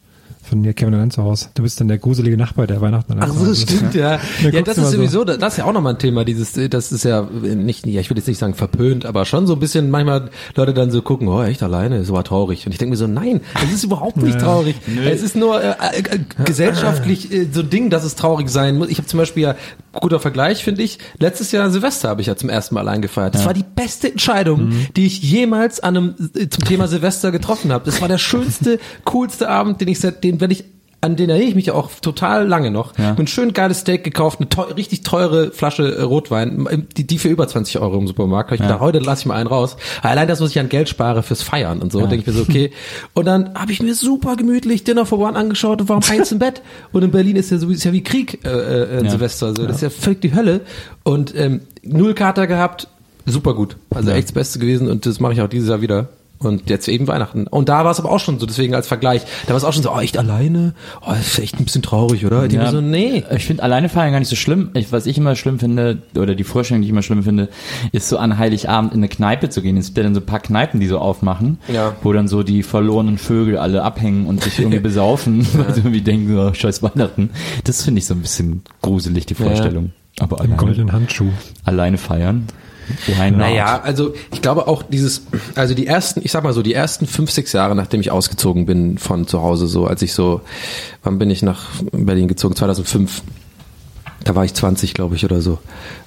Von hier Kevin allein zu Hause. Du bist dann der gruselige Nachbar, der Weihnachten allein Ach so, stimmt, ja. Ja, guckst das ist mal so. sowieso, das ist ja auch nochmal ein Thema, dieses, das ist ja nicht, ja, ich will jetzt nicht sagen verpönt, aber schon so ein bisschen manchmal Leute dann so gucken, oh, echt alleine, ist aber traurig. Und ich denke mir so, nein, es ist überhaupt nicht traurig. Es ist nur äh, äh, äh, gesellschaftlich äh, so ein Ding, dass es traurig sein muss. Ich habe zum Beispiel ja, guter Vergleich, finde ich, letztes Jahr Silvester habe ich ja zum ersten Mal allein gefeiert. Das war die beste Entscheidung, Mhm. die ich jemals an einem, äh, zum Thema Silvester getroffen habe. Das war der schönste, coolste Abend, den ich seitdem, wenn ich an den erinnere ich mich auch total lange noch. Ja. Ein schön geiles Steak gekauft, eine teu richtig teure Flasche äh, Rotwein, die, die für über 20 Euro im Supermarkt. Ich gedacht, heute lasse ich mal einen raus. Allein das, was ich an Geld spare fürs Feiern und so, denke ich mir so, okay. Und dann habe ich mir super gemütlich Dinner for One angeschaut und war um eins im Bett. Und in Berlin ist ja so ist ja wie Krieg äh, äh, in Ja. Silvester. Also, Das ist ja völlig die Hölle. Und ähm, null Kater gehabt, super gut. Also echt das Beste gewesen und das mache ich auch dieses Jahr wieder. Und jetzt eben Weihnachten. Und da war es aber auch schon so, deswegen als Vergleich, da war es auch schon so, oh, echt alleine? Oh, das ist echt ein bisschen traurig, oder? Die Ja. so, nee. Ich finde alleine feiern gar nicht so schlimm. Ich, was ich immer schlimm finde, oder die Vorstellung, die ich immer schlimm finde, ist so an Heiligabend in eine Kneipe zu gehen. Es gibt ja dann so ein paar Kneipen, die so aufmachen, Ja. wo dann so die verlorenen Vögel alle abhängen und sich irgendwie besaufen, weil sie irgendwie denken, oh, scheiß Weihnachten. Das finde ich so ein bisschen gruselig, die Vorstellung. Aber Im alleine, goldenen Handschuh. alleine feiern. Why? Naja, also ich glaube auch dieses, also die ersten, ich sag mal so, die ersten fünf, sechs Jahre, nachdem ich ausgezogen bin von zu Hause, so als ich so, wann bin ich nach Berlin gezogen? 2005. Da war ich 20, glaube ich, oder so.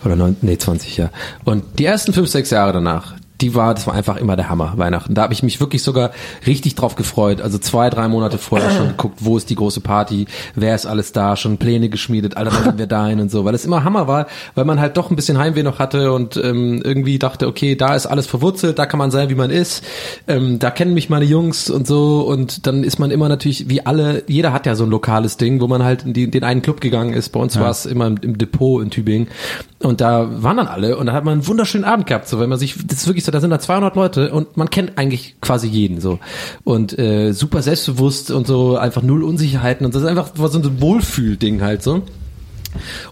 Oder neun, nee, 20, ja. Und die ersten fünf, sechs Jahre danach, die war, das war einfach immer der Hammer, Weihnachten. Da habe ich mich wirklich sogar richtig drauf gefreut. Also zwei, drei Monate vorher schon geguckt, wo ist die große Party, wer ist alles da, schon Pläne geschmiedet, Alter, wann gehen wir dahin und so. Weil es immer Hammer war, weil man halt doch ein bisschen Heimweh noch hatte und ähm, irgendwie dachte, okay, da ist alles verwurzelt, da kann man sein, wie man ist. Ähm, da kennen mich meine Jungs und so. Und dann ist man immer natürlich, wie alle, jeder hat ja so ein lokales Ding, wo man halt in die, den einen Club gegangen ist. Bei uns war es immer im, im Depot in Tübingen. Und da waren dann alle und da hat man einen wunderschönen Abend gehabt, so wenn man sich, das ist wirklich so, da sind da 200 Leute und man kennt eigentlich quasi jeden so und äh, super selbstbewusst und so einfach null Unsicherheiten und das ist einfach so ein Wohlfühlding halt so.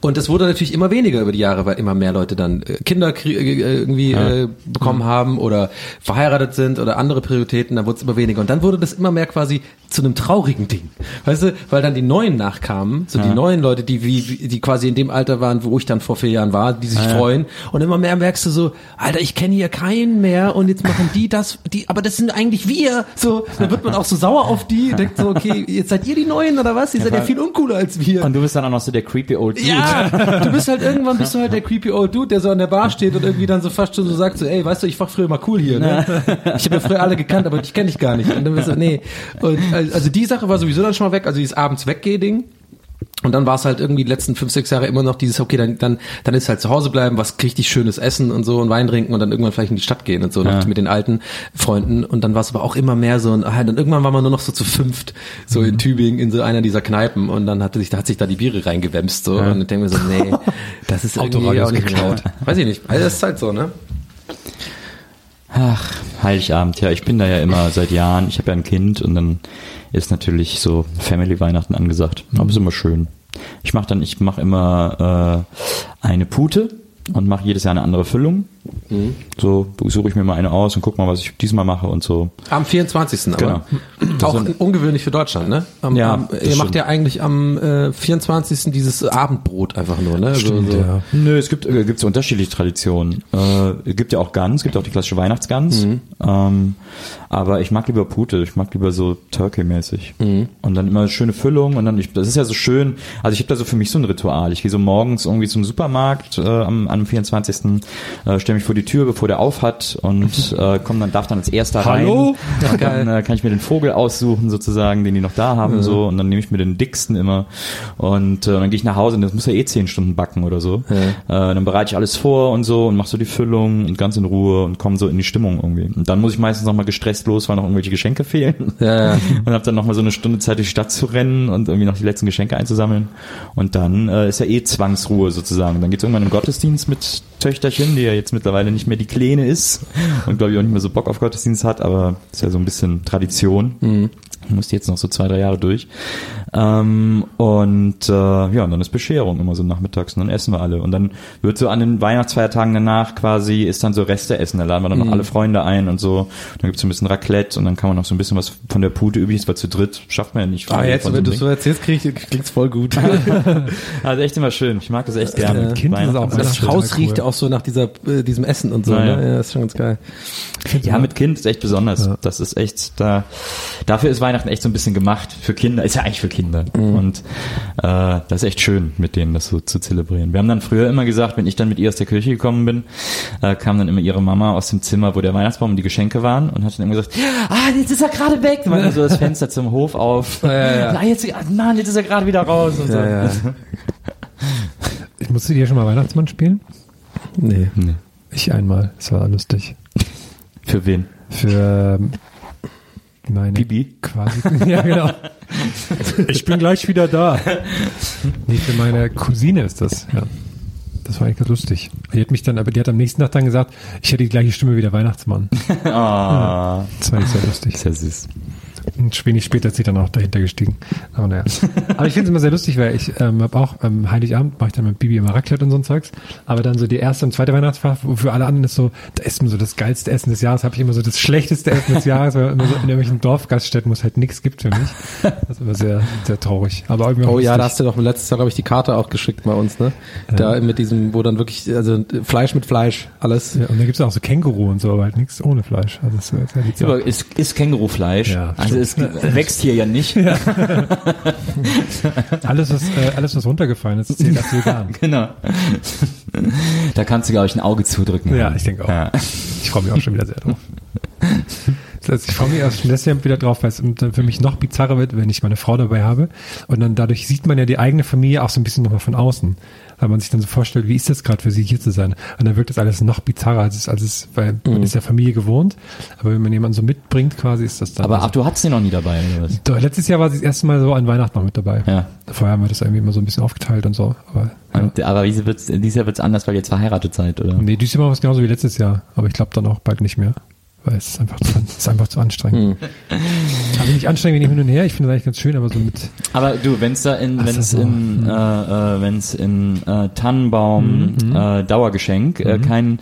Und es wurde natürlich immer weniger über die Jahre, weil immer mehr Leute dann äh, Kinder krie- äh, irgendwie äh, bekommen haben oder verheiratet sind oder andere Prioritäten, dann wurde es immer weniger. Und dann wurde das immer mehr quasi zu einem traurigen Ding. Weißt du, weil dann die Neuen nachkamen, so die neuen Leute, die wie, die quasi in dem Alter waren, wo ich dann vor vier Jahren war, die sich freuen. Und immer mehr merkst du so, Alter, ich kenne hier keinen mehr und jetzt machen die das, die, aber das sind eigentlich wir. So, dann wird man auch so sauer auf die, denkt so, okay, jetzt seid ihr die Neuen oder was? Ihr seid ja viel uncooler als wir. Und du bist dann auch noch so der creepy old Dude. Ja, du bist halt irgendwann bist du halt der creepy old Dude, der so an der Bar steht und irgendwie dann so fast schon so sagt so, ey, weißt du, ich war früher mal cool hier, ne? Ich habe ja früher alle gekannt, aber dich kenne ich gar nicht. Und dann bist du, nee. Und also die Sache war sowieso dann schon mal weg, also dieses abends weggeh Ding. Und dann war es halt irgendwie die letzten fünf, sechs Jahre immer noch dieses, okay, dann, dann, dann ist halt zu Hause bleiben, was richtig schönes Essen und so und Wein trinken und dann irgendwann vielleicht in die Stadt gehen und so noch mit den alten Freunden. Und dann war es aber auch immer mehr so, und ah, dann irgendwann war man nur noch so zu fünft, so in Tübingen, in so einer dieser Kneipen und dann hatte sich, da hat sich da die Biere reingewämst, so. Und ich denke mir so, nee, das ist irgendwie auch nicht geklaut. Weiß ich nicht. Also das ist halt so, ne? Ach, Heiligabend, ja, ich bin da ja immer seit Jahren. Ich habe ja ein Kind und dann ist natürlich so Family-Weihnachten angesagt. Aber ist immer schön. Ich mache dann, ich mache immer äh, eine Pute und mache jedes Jahr eine andere Füllung. So suche ich mir mal eine aus und guck mal, was ich diesmal mache und so. Am 24. Genau. aber. Auch ungewöhnlich für Deutschland, ne? Am, Ja, am, ihr macht stimmt. ja eigentlich am äh, 24. dieses Abendbrot einfach nur, ne? Stimmt, so, so. ja. Nö, es gibt äh, gibt's unterschiedliche Traditionen. Äh, es gibt ja auch Gans, gibt auch die klassische Weihnachtsgans. Ähm, aber ich mag lieber Pute, ich mag lieber so Turkey-mäßig. Und dann immer schöne Füllung und dann, ich, das ist ja so schön, also ich habe da so für mich so ein Ritual. Ich gehe so morgens irgendwie zum Supermarkt äh, am, am 24. Äh, stelle mich vor die Tür, bevor der auf hat und äh, komm dann darf dann als erster Hallo? rein. Dann äh, kann ich mir den Vogel aussuchen sozusagen, den die noch da haben so und dann nehme ich mir den dicksten immer und äh, dann gehe ich nach Hause und das muss ja eh zehn Stunden backen oder so. Äh, dann bereite ich alles vor und so und mache so die Füllung und ganz in Ruhe und komme so in die Stimmung irgendwie. Und dann muss ich meistens noch mal gestresst los, weil noch irgendwelche Geschenke fehlen. Ja, ja. Und habe dann noch mal so eine Stunde Zeit, durch die Stadt zu rennen und irgendwie noch die letzten Geschenke einzusammeln. Und dann äh, ist ja eh Zwangsruhe sozusagen. Dann geht's irgendwann im Gottesdienst mit Töchterchen, die ja jetzt mittlerweile nicht mehr die Kleine ist und glaube ich auch nicht mehr so Bock auf Gottesdienst hat, aber ist ja so ein bisschen Tradition. Muss die jetzt noch so zwei, drei Jahre durch. Ähm, und äh, ja, und dann ist Bescherung immer so nachmittags und dann essen wir alle. Und dann wird so an den Weihnachtsfeiertagen danach quasi, ist dann so Reste essen. Da laden wir dann noch alle Freunde ein und so. Dann gibt's so ein bisschen Raclette und dann kann man noch so ein bisschen was von der Pute übrig ist, weil zu dritt schafft man ja nicht. Ah, jetzt, wenn du so erzählst, krieg ich, klingt's voll gut. Also echt immer schön. Ich mag das echt gerne. Mit Kind ist es auch das Haus cool. riecht ja auch so nach dieser, äh, diesem Essen und so, Ja, ja. ne? Ja, ist schon ganz geil. Ja, mit Kind ist echt besonders. Ja. Das ist echt, da, dafür ist Weihnachten echt so ein bisschen gemacht. Für Kinder, ist ja eigentlich für Kinder. Und äh, das ist echt schön, mit denen das so zu zelebrieren. Wir haben dann früher immer gesagt, wenn ich dann mit ihr aus der Kirche gekommen bin, äh, kam dann immer ihre Mama aus dem Zimmer, wo der Weihnachtsbaum und die Geschenke waren und hat dann immer gesagt, ah, jetzt ist er gerade weg. Und dann so das Fenster zum Hof auf. ja, ja. Ah, jetzt, Mann, jetzt ist er gerade wieder raus. Und so. Ja, ja. Ich musste dir schon mal Weihnachtsmann spielen? Nee. Ich einmal. Es war lustig. Für wen? Für ähm, meine Bibi? quasi. Ja, genau. Ich bin gleich wieder da. Nee, für meine Cousine ist das, ja. Das war eigentlich ganz lustig. Die hat mich dann, aber die hat am nächsten Tag dann gesagt, ich hätte die gleiche Stimme wie der Weihnachtsmann. Ah, Das war nicht sehr lustig. sehr süß. Und wenig später ist sie dann auch dahinter gestiegen. Aber naja. Aber ich finde es immer sehr lustig, weil ich ähm, habe auch am Heiligabend mache ich dann mit Bibi immer Raclette und so ein Zeugs. Aber dann so die erste und zweite Weihnachtsfeier, wo für alle anderen ist so, da ist man so das geilste Essen des Jahres, habe ich immer so das schlechteste Essen des Jahres, weil immer so in irgendwelchen Dorfgaststätten, wo es halt nichts gibt für mich. Das ist immer sehr, sehr traurig. Aber irgendwie Oh ja, da hast du doch letztes Jahr, glaube ich, die Karte auch geschickt bei uns, ne? Da mit diesem, wo dann wirklich, also Fleisch mit Fleisch, alles. Ja, und da gibt es auch so Känguru und so, aber halt nichts ohne Fleisch. Also das ist ist, ist Kängurufleisch. Ja, also es wächst hier ja nicht. Alles, was, äh, alles, was runtergefallen ist, zählt als vegan. genau. Da kannst du, glaube ich, ein Auge zudrücken. Ja, ich denke auch. Ja. Ich freue mich auch schon wieder sehr drauf. Das ich freue mich erst schon deshalb wieder drauf, weil es für mich noch bizarrer wird, wenn ich meine Frau dabei habe. Und dann dadurch sieht man ja die eigene Familie auch so ein bisschen nochmal von außen. Weil man sich dann so vorstellt, wie ist das gerade für sie hier zu sein? Und dann wirkt das alles noch bizarrer, als es, als es weil man ist ja Familie gewohnt. Aber wenn man jemanden so mitbringt, quasi ist das dann. Aber also, ach, du hattest den noch nie dabei, oder was? Doch, letztes Jahr war sie das erste Mal so an Weihnachten noch mit dabei. Ja. Vorher haben wir das irgendwie immer so ein bisschen aufgeteilt und so. Aber ja. Und, aber dieses Jahr wird's anders, weil ihr jetzt verheiratet seid, oder? Nee, dieses Jahr wir es genauso wie letztes Jahr. Aber ich glaube dann auch bald nicht mehr. Weil es ist einfach zu, es ist einfach zu anstrengend. Also nicht anstrengend wie hin und her. Ich finde das eigentlich ganz schön, aber so mit. Aber du, wenn's da in, Ach wenn's so, in, äh, äh, wenn's in äh, Tannenbaum äh, Dauergeschenk äh, kein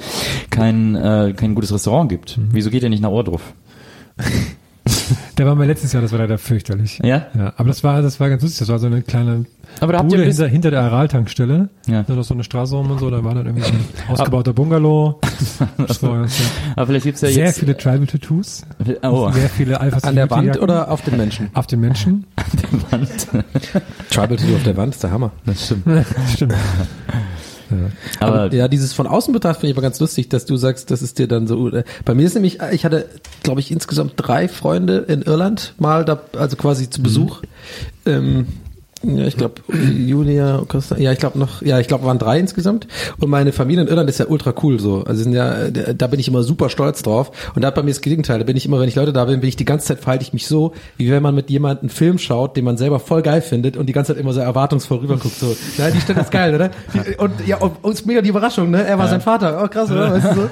kein äh, kein gutes Restaurant gibt, wieso geht ihr nicht nach Ohrdruf? Der war mal letztes Jahr, das war leider fürchterlich. Ja? Ja, aber das war, das war ganz lustig. Das war so eine kleine Aber da habt ihr Bude hinter, hinter der Araltankstelle. Ja. Da noch so eine Straße rum und so. Da war dann irgendwie so ein ausgebauter Bungalow. Das war ganz, Aber vielleicht gibt's ja sehr jetzt viele Tribal Tattoos. oh, Sehr viele Alpha An der Wand oder auf den Menschen? Auf den Menschen. Tribal Tattoo auf der Wand ist der Hammer. das stimmt. Stimmt. Aber ja, dieses von außen betrachtet finde ich aber ganz lustig, dass du sagst, das ist dir dann so. äh, Bei mir ist nämlich, ich hatte, glaube ich, insgesamt drei Freunde in Irland mal, da, also quasi zu Besuch. Ähm, ja, ich glaube, Julia, Costa, ja, ich glaube noch, ja, ich glaube, waren drei insgesamt. Und meine Familie in Irland ist ja ultra cool so. Also sind ja, da bin ich immer super stolz drauf. Und da hat bei mir das Gegenteil. Da bin ich immer, wenn ich Leute da bin, bin ich die ganze Zeit verhalte ich mich so, wie wenn man mit jemandem einen Film schaut, den man selber voll geil findet und die ganze Zeit immer so erwartungsvoll rüberguckt. So, ja, die Stelle ist geil, oder? Die, und ja, und uns mega die Überraschung, ne? Er war sein Vater. Oh, krass, oder? Weißt du, so?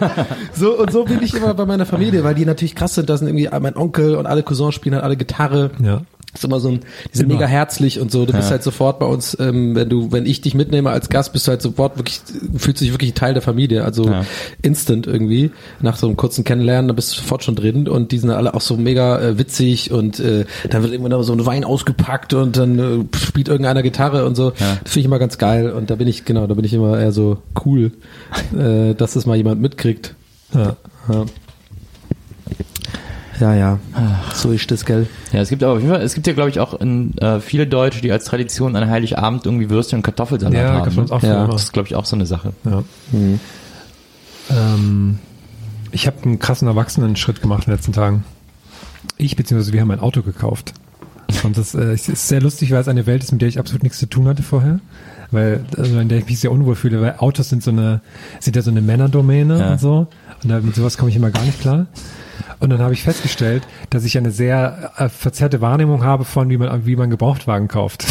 so und so bin ich immer bei meiner Familie, weil die natürlich krass sind. Da sind irgendwie mein Onkel und alle Cousins spielen halt alle Gitarre. Ja. Ist immer so ein, die sind Immer. mega herzlich und so. Du bist halt sofort bei uns, ähm, wenn du, wenn ich dich mitnehme als Gast, bist du halt sofort wirklich, fühlst dich wirklich ein Teil der Familie. Also Ja. instant irgendwie. Nach so einem kurzen Kennenlernen, da bist du sofort schon drin und die sind alle auch so mega äh, witzig und äh, dann wird irgendwann so ein Wein ausgepackt und dann äh, spielt irgendeiner Gitarre und so. Das finde ich immer ganz geil und da bin ich, genau, da bin ich immer eher so cool, äh, dass das mal jemand mitkriegt. Ja. Ja. Ja, ja. So ist das, gell? Ja, es gibt aber auf jeden Fall, es gibt ja, glaube ich, auch in, äh, viele Deutsche, die als Tradition an Heiligabend irgendwie Würstchen und Kartoffelsalat Ja, haben. uns auch ja. Das ist, glaube ich, auch so eine Sache. Ja. Ähm, ich habe einen krassen Erwachsenen-Schritt gemacht in den letzten Tagen. Ich beziehungsweise wir haben ein Auto gekauft. Und das äh, ist sehr lustig, weil es eine Welt ist, mit der ich absolut nichts zu tun hatte vorher. Weil, also in der ich mich sehr unwohl fühle, weil Autos sind so eine, sind ja so eine Männerdomäne Ja. und so. Und da, mit sowas komme ich immer gar nicht klar. Und dann habe ich festgestellt, dass ich eine sehr äh, verzerrte Wahrnehmung habe von, wie man, wie man Gebrauchtwagen kauft.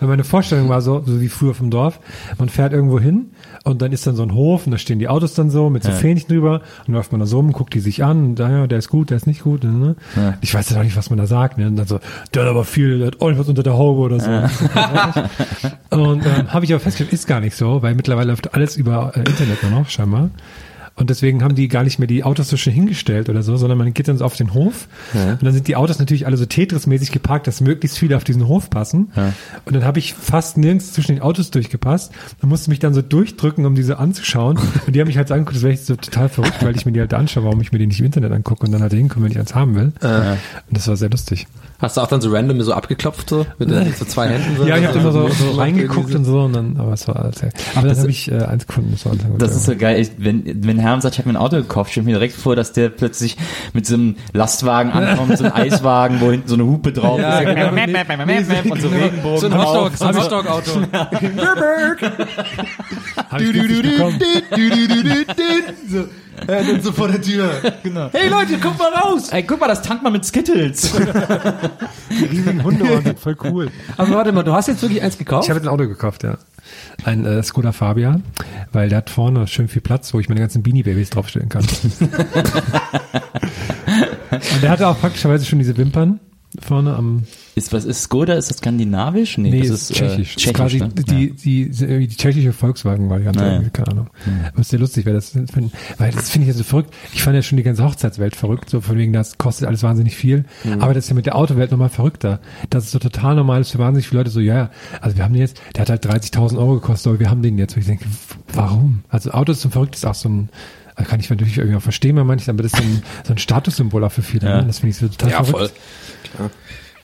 Weil meine Vorstellung war so, so wie früher vom Dorf, man fährt irgendwo hin und dann ist dann so ein Hof und da stehen die Autos dann so mit so Fähnchen drüber und läuft man da so rum, guckt die sich an und da, ja, der ist gut, der ist nicht gut. Ne? Ich weiß ja noch nicht, was man da sagt. Ne? Und dann so, der hat aber viel, der hat ordentlich was unter der Haube oder so. und ähm, habe ich aber festgestellt, ist gar nicht so, weil mittlerweile läuft alles über äh, Internet nur noch, scheinbar. Und deswegen haben die gar nicht mehr die Autos so schön hingestellt oder so, sondern man geht dann so auf den Hof und dann sind die Autos natürlich alle so Tetris-mäßig geparkt, dass möglichst viele auf diesen Hof passen. Und dann habe ich fast nirgends zwischen den Autos durchgepasst und musste mich dann so durchdrücken, um diese anzuschauen. Und die haben mich halt so angeguckt, das wäre ich so total verrückt, weil ich mir die halt anschaue, warum ich mir die nicht im Internet angucke und dann halt hinkomme, wenn ich eins haben will. Und das war sehr lustig. Hast du auch dann so random so abgeklopft, so? Mit den- so zwei Händen? So, Ja, ich habe immer so, so reingeguckt und so und dann, aber es war alles aber dann habe ich äh, eins gefunden, das war. Das ist so geil. Ich, wenn, wenn Herrn sagt, ich habe mir ein Auto gekauft, stelle ich mir direkt vor, dass der plötzlich mit so einem Lastwagen ankommt, so einem Eiswagen, wo hinten so eine Hupe drauf Ja, ist. genau. Mäp, mäp, und so Regenbogen So ein drauf. Hotdog, so ein Hotdog-Auto. So, er dann so vor der Tür. Genau. Hey Leute, kommt mal raus! Ey, guck mal, das tankt man mit Skittles. Die riesigen Hunde waren voll cool. Aber warte mal, du hast jetzt wirklich eins gekauft? Ich habe ein Auto gekauft, ja. Ein äh, Skoda Fabia, weil der hat vorne schön viel Platz, wo ich meine ganzen Beanie Babys draufstellen kann. Und der hatte auch praktischerweise schon diese Wimpern vorne am Ist, was ist Skoda? Ist das skandinavisch? Nee, das ist tschechisch. Äh, das ist quasi ne? die, die, die, die tschechische Volkswagen-Variante, ja. irgendwie, keine Ahnung. Aber ist sehr lustig, weil das, weil das finde ich ja so verrückt. Ich fand ja schon die ganze Hochzeitswelt verrückt, so von wegen, das kostet alles wahnsinnig viel. Mhm. Aber das ist ja mit der Autowelt nochmal verrückter. Das ist so total normal ist für wahnsinnig viele Leute so, ja, ja, also wir haben den jetzt, der hat halt 30.000 Euro gekostet, aber wir haben den jetzt. Und ich denke, warum? Also Auto ist so verrückt, ist auch so ein, also kann ich natürlich irgendwie auch verstehen bei manchen, aber das ist so ein, so ein Statussymbol auch für viele. Ja. Ne? Das finde ich so total Ja, verrückt. voll. Klar.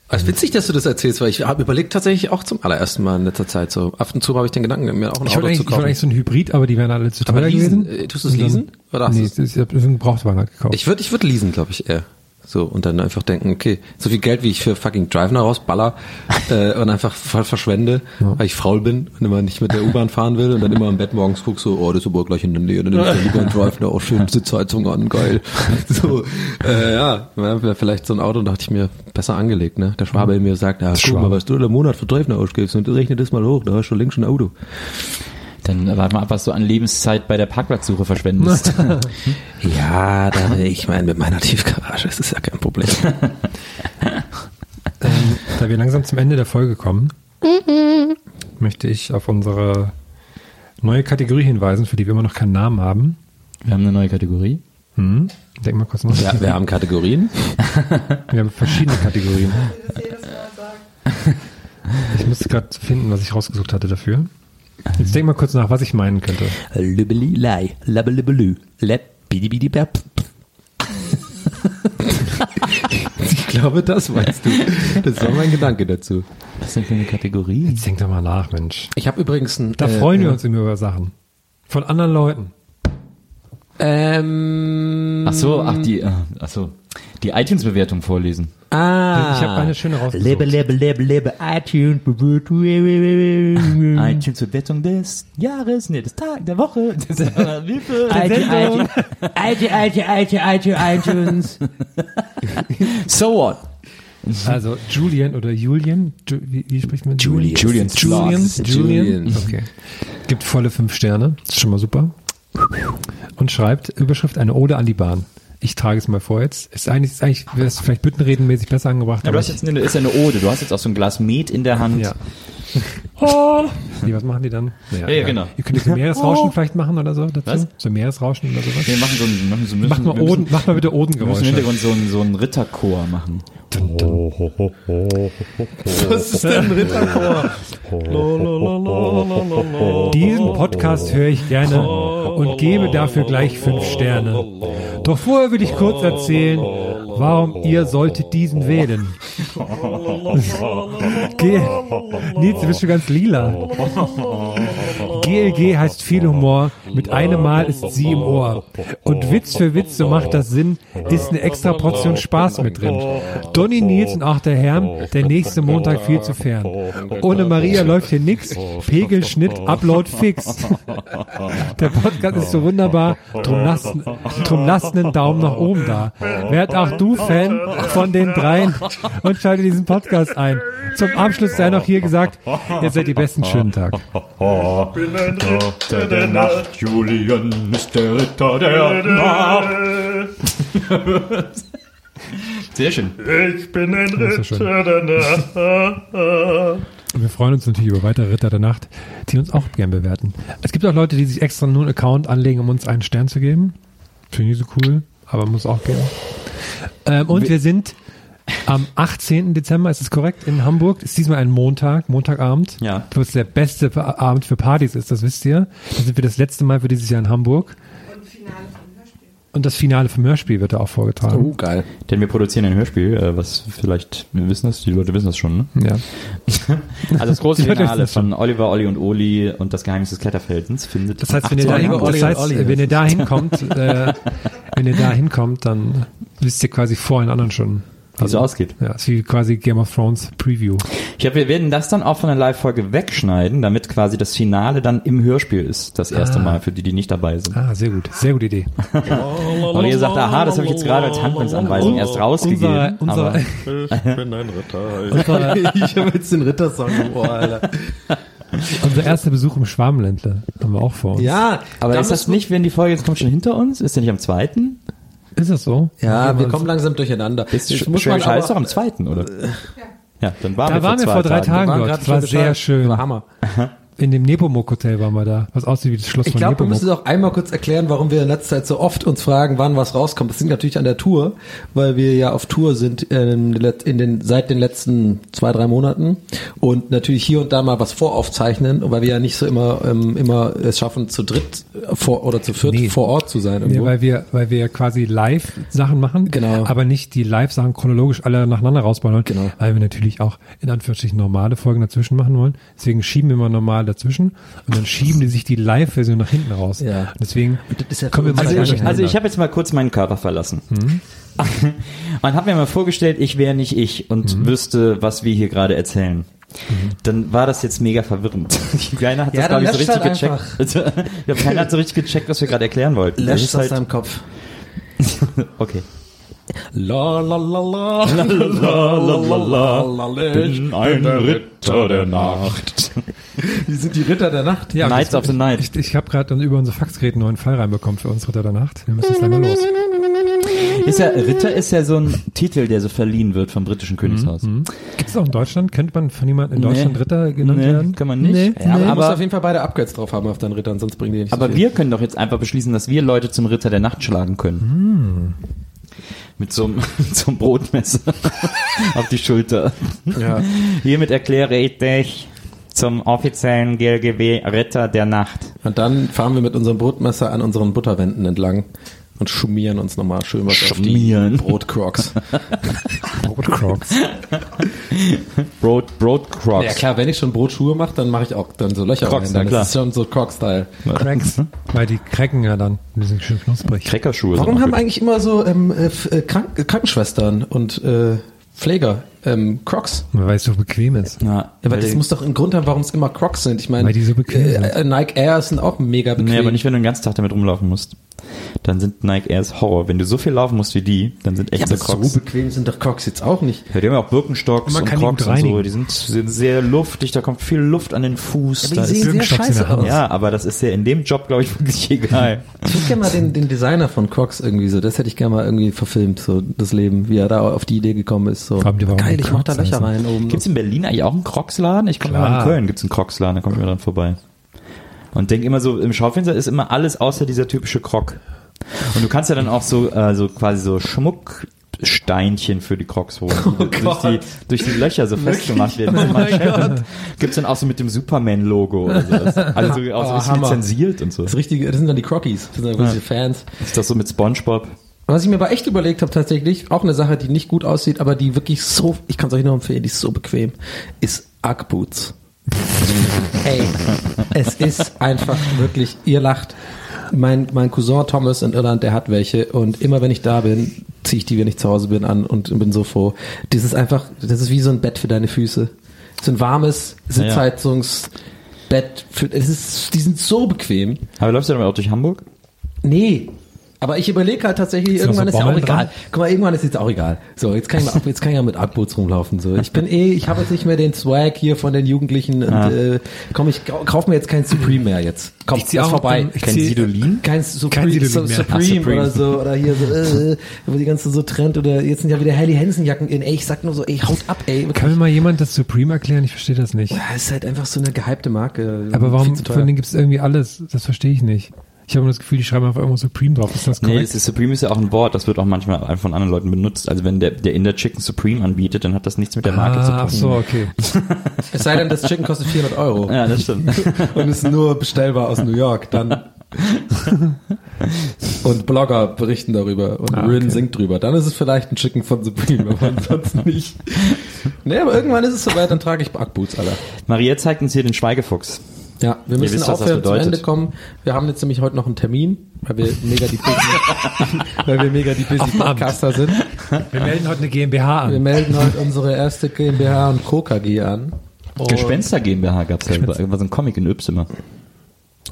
Also witzig, dass du das erzählst, weil ich habe überlegt tatsächlich auch zum allerersten Mal in letzter Zeit so. Ab und zu habe ich den Gedanken, mir auch ein Ich Auto zu ich wollte kaufen. eigentlich so ein Hybrid, aber die wären alle zu teuer leasen, gewesen. äh, tust du es leasen? Oder hast nee, du's- ist, ich habe einen Gebrauchtwagen halt gekauft. Ich würde ich würd leasen, glaube ich, eher. So, und dann einfach denken, okay, so viel Geld, wie ich für fucking Driver rausballer äh, und einfach voll verschwende, weil ich faul bin und immer nicht mit der U-Bahn fahren will und dann immer im Bett morgens guck so, oh, das ist aber gleich in der Nähe, dann nehme ich lieber einen Driver, auch schön Sitzheizung an, geil. So, äh, ja, vielleicht so ein Auto, dachte ich mir, besser angelegt, ne? Der Schwabe in mir sagt, ja, guck mal, was du im Monat für Driver ausgibst und rechne das mal hoch, da hast du links ein Auto. Dann warte mal ab, was du an Lebenszeit bei der Parkplatzsuche verschwendest. Ja, da, ich meine, mit meiner Tiefgarage ist es ja kein Problem. Ähm, da wir langsam zum Ende der Folge kommen, möchte ich auf unsere neue Kategorie hinweisen, für die wir immer noch keinen Namen haben. Wir haben eine neue Kategorie. Hm? Denk mal kurz nach. Ja, wir haben Kategorien. Wir haben verschiedene Kategorien. Ich muss gerade finden, was ich rausgesucht hatte dafür. Jetzt denk mal kurz nach, was ich meinen könnte. Lübbeli, lei, labbelübbelü, lepp, bidi, bidi, bap. Ich glaube, das meinst du. Das war mein Gedanke dazu. Was ist denn für eine Kategorie? Jetzt denk doch mal nach, Mensch. Ich habe übrigens ein. Da äh, freuen wir uns immer über Sachen. Von anderen Leuten. Ähm, Ach so, ach die, äh, ach so, die iTunes-Bewertung vorlesen. Ah, Ich habe eine schöne rausgesucht. lebe, lebe, lebe, iTunes, iTunes-Bewertung des Jahres, nee, des Tages, der Woche, des, wie viel? Sendung. iTunes. so what? Also Julian oder Julian, Ju wie, wie spricht man? Julian. Julian. Julian. Julian. Okay. Gibt volle fünf Sterne. Ist schon mal super. Und schreibt Überschrift eine Ode an die Bahn. Ich trage es mal vor jetzt. Ist eigentlich, ist eigentlich, wäre es vielleicht büttenredenmäßig besser angebracht. Ja, du aber hast jetzt eine, ist ja eine Ode, du hast jetzt auch so ein Glas Met in der Hand. Ja. Nee, was machen die dann? Naja, Ja, ja, genau. Ihr könnt jetzt so Meeresrauschen vielleicht machen oder so dazu? Was? So Meeresrauschen oder sowas? Wir machen so ein, machen so, müssen, Macht mal wir müssen, Oden, macht mal bitte wir müssen im Odengeräusche. Hintergrund so ein, so ein Ritterchor machen. Was ist denn ein Ritterchor? Diesen Podcast höre ich gerne und gebe dafür gleich fünf Sterne. Doch vorher will ich kurz erzählen, warum ihr solltet diesen wählen. G Nils, du bist schon ganz lila. GLG heißt viel Humor, mit einem Mal ist sie im Ohr. Und Witz für Witz, so macht das Sinn, ist eine extra Portion Spaß mit drin. Donny, Nils und auch der Herrn, der nächste Montag viel zu fern. Ohne Maria läuft hier nix, Pegel, Schnitt, Upload fix. Der Podcast ist so wunderbar, drum lasst, drum lasst einen Daumen nach oben da. Werd auch du Fan von den dreien und schalte diesen Podcast ein. Zum Abschluss sei noch hier gesagt, ihr seid die besten schönen Tag. Ritter der Nacht, Julian ist der Ritter der Nacht. Sehr schön. Ich bin ein. Ritter der Nacht. Und wir freuen uns natürlich über weitere Ritter der Nacht, die uns auch gern bewerten. Es gibt auch Leute, die sich extra nur einen Account anlegen, um uns einen Stern zu geben. Finde ich so cool, aber muss auch gehen. Ähm, und wir sind am 18. Dezember, ist es korrekt, in Hamburg. Ist diesmal ein Montag, Montagabend. Ja. Wo es der beste Abend für Partys ist, das wisst ihr. Da sind wir das letzte Mal für dieses Jahr in Hamburg. Und Finale vom Hörspiel. Und das Finale vom Hörspiel wird da auch vorgetragen. Oh, geil. Denn wir produzieren ein Hörspiel, äh, was vielleicht, wir wissen das, die Leute wissen das schon, ne? Ja. Also das große Finale von Oliver, Olli und Oli und das Geheimnis des Kletterfeldens findet Das heißt, wenn ihr da, 18. hin, Olli das heißt, wenn ihr da hinkommt, äh, wenn ihr da hinkommt, dann wisst ihr quasi vor den anderen schon. Wie es ausgeht. Ja, ist wie quasi Game of Thrones Preview. Ich glaube, wir werden das dann auch von der Live-Folge wegschneiden, damit quasi das Finale dann im Hörspiel ist. Das erste Ah. Mal für die, die nicht dabei sind. Ah, sehr gut. Sehr gute Idee. Und ihr sagt, aha, das habe ich jetzt gerade als Handlungsanweisung erst rausgegeben. Unser, unser, aber Ich bin ein Ritter. ich habe jetzt den Rittersong im Ohr, Alter. Unser erster Besuch im Schwarmländle haben wir auch vor uns. Ja, Aber ist das nicht, wenn die Folge jetzt kommt, schon hinter uns? Ist der nicht am zweiten? Ist das so? Ja, wir kommen langsam durcheinander. Ist Sch muss man Schwäbisch Hall ist doch am zweiten, oder? Ja, dann waren Da wir waren wir zwei vor drei Tagen waren dort. gerade Das war sehr schön. War Hammer. In dem Nepomuk Hotel waren wir da, was aussieht wie das Schloss Ich von glaube, wir Nepomuk. müssen auch einmal kurz erklären, warum wir in letzter Zeit so oft uns fragen, wann was rauskommt. Das liegt natürlich an der Tour, weil wir ja auf Tour sind in, den, seit den letzten zwei, drei Monaten und natürlich hier und da mal was voraufzeichnen, weil wir ja nicht so immer, ähm, immer es schaffen, zu dritt vor, oder zu viert Nee. vor Ort zu sein. Nee, weil wir, weil wir quasi live Sachen machen, Genau. aber nicht die Live-Sachen chronologisch alle nacheinander rausbauen wollen, Genau. weil wir natürlich auch in Anführungsstrichen normale Folgen dazwischen machen wollen. Deswegen schieben wir immer normal dazwischen und dann schieben die sich die Live-Version nach hinten raus. Ja. Deswegen das ist ja kommen wir mal Also ich, also ich habe jetzt mal kurz meinen Körper verlassen. Mhm. Und habe mir mal vorgestellt, ich wäre nicht ich und Mhm. wüsste, was wir hier gerade erzählen. Dann war das jetzt mega verwirrend. Keiner hat Ja, das, glaube ich, so richtig halt gecheckt. ja, keiner hat so richtig gecheckt, was wir gerade erklären wollten. Das Löscht ist aus halt, deinem Kopf. okay. La la la la la la la la Bin ein Ritter der Nacht. Die sind die Ritter der Nacht. ja, Knights of the Night. Ich, ich habe gerade über unser Faxgerät einen neuen Fall reinbekommen für uns Ritter der Nacht. Wir müssen jetzt leider los. Ist ja, Ritter ist ja so ein Titel, der so verliehen wird vom britischen Königshaus. Gibt es auch in Deutschland? Könnte man von jemandem in Nee. Deutschland Ritter genannt Nee, werden? kann man nicht. Nee, Ja, Aber nee. du musst aber- auf jeden Fall beide Upgrades drauf haben auf deinen Rittern, sonst bringen die nicht so Aber viel. wir können doch jetzt einfach beschließen, dass wir Leute zum Ritter der Nacht schlagen können. Mit so einem, mit so einem Brotmesser auf die Schulter. Ja. Hiermit erkläre ich dich zum offiziellen GLGW Ritter der Nacht. Und dann fahren wir mit unserem Brotmesser an unseren Butterwänden entlang und schmieren uns nochmal schön was Schmieren. auf die Brotcrocs. Brotcrocs. Brot, Brot Crocs. ja klar, wenn ich schon Brotschuhe mache, dann mache ich auch dann so Löcher Crocs, rein. na Dann klar. ist es schon so Croc-Style. Cracks. Weil die cracken ja dann. Die sind schön knusprig. Kreckerschuhe. Warum haben eigentlich immer so ähm, äh, äh, Krank äh, Krankenschwestern und äh, Pfleger ähm, Crocs? Weil es so bequem ist. gut. Ja, aber weil das muss doch einen Grund haben, warum es immer Crocs sind. Ich meine, Weil die so bequem äh, sind. Nike Airs sind auch mega bequem. Nee, aber nicht, wenn du den ganzen Tag damit rumlaufen musst. Dann sind Nike Airs Horror. Wenn du so viel laufen musst wie die, dann sind ja, echte aber Crocs. so bequem sind doch Crocs jetzt auch nicht. Ja, die haben ja auch Birkenstocks Und und Crocs und so. Die sind, sind sehr luftig, da kommt viel Luft an den Fuß. Aber da die sehen sehr scheiße aus. ja, aber das ist ja in dem Job, glaube ich, wirklich egal. Ich würde gerne mal den, den Designer von Crocs irgendwie so, das hätte ich gerne mal irgendwie verfilmt, so das Leben, wie er da auf die Idee gekommen ist. So. Geil, ich mach da Crocs Löcher rein oben. Gibt's in Berlin eigentlich auch einen Crocs-Laden? Ich komme mal in Köln gibt's einen Crocs-Laden, da kommt mir dran vorbei. Und denk immer so, im Schaufenster ist immer alles außer dieser typische Croc. Und du kannst ja dann auch so, äh, so quasi so Schmucksteinchen für die Crocs holen, die durch, die, durch die Löcher so festgemacht werden. Oh Gott. Gibt's dann auch so mit dem Superman-Logo oder sowas. Also so, auch so Oh, ein bisschen Hammer. lizenziert und so. Das richtige, das sind dann die Crockies, das sind dann richtige Fans. Ist das so mit Spongebob? Was ich mir aber echt überlegt habe tatsächlich, auch eine Sache, die nicht gut aussieht, aber die wirklich so, ich kann es euch nur empfehlen, die ist so bequem, ist Ugg Boots. Ey, es ist einfach wirklich, ihr lacht. Mein, mein Cousin Thomas in Irland, der hat welche und immer wenn ich da bin, ziehe ich die, wenn ich zu Hause bin, an und bin so froh. Das ist einfach, das ist wie so ein Bett für deine Füße. So ein warmes Sitzheizungsbett. Für, es ist, die sind so bequem. Aber läufst du dann auch durch Hamburg? Nee. Aber ich überlege halt tatsächlich, da irgendwann so ist ja auch egal. dran? Guck mal, irgendwann ist jetzt auch egal. So, jetzt kann ich mal, jetzt kann ich ja mit Ackboots rumlaufen. So, ich bin eh, ich habe jetzt nicht mehr den Swag hier von den Jugendlichen und Ah. äh, komm, ich kau- kauf mir jetzt kein Supreme mehr jetzt. Komm, Ich zieh ist auch vorbei. ich Kein Sidolin? Kein Supreme, Kein mehr. Supreme, Ach, Supreme. oder so oder hier so, äh, wo die ganze so Trend oder jetzt sind ja wieder Helly Hansen Jacken in. Ey, ich sag nur so, ey, haut ab, ey. Kann mir mal jemand das Supreme erklären? Ich verstehe das nicht. Ja, ist halt einfach so eine gehypte Marke. Aber warum, von denen gibt es irgendwie alles? Das verstehe ich nicht. Ich habe immer das Gefühl, die schreiben einfach irgendwo Supreme drauf. Ist das Nee, korrekt? ist, Supreme ist ja auch ein Wort, das wird auch manchmal von anderen Leuten benutzt. Also wenn der, der Inder Chicken Supreme anbietet, dann hat das nichts mit der Marke zu ah, tun. ach so, okay. Es sei denn, das Chicken kostet 400 Euro. Ja, das stimmt. und ist nur bestellbar aus New York, dann und Blogger berichten darüber und Ah, Rin okay. singt drüber. Dann ist es vielleicht ein Chicken von Supreme, aber ansonsten nicht. Nee, aber irgendwann ist es soweit, dann trage ich Backboots, Alter. Mariette zeigt uns hier den Schweigeffuchs. Ja, wir müssen wisst, aufhören zu bedeutet. Ende kommen. Wir haben jetzt nämlich heute noch einen Termin, weil wir mega die busy, weil wir mega die busy. Podcaster sind. Wir melden heute eine GmbH Wir an. melden heute unsere erste GmbH und Co. KG an. Und Gespenster GmbH gab's ja, Gespenster. war so ein Comic in Ypsimer.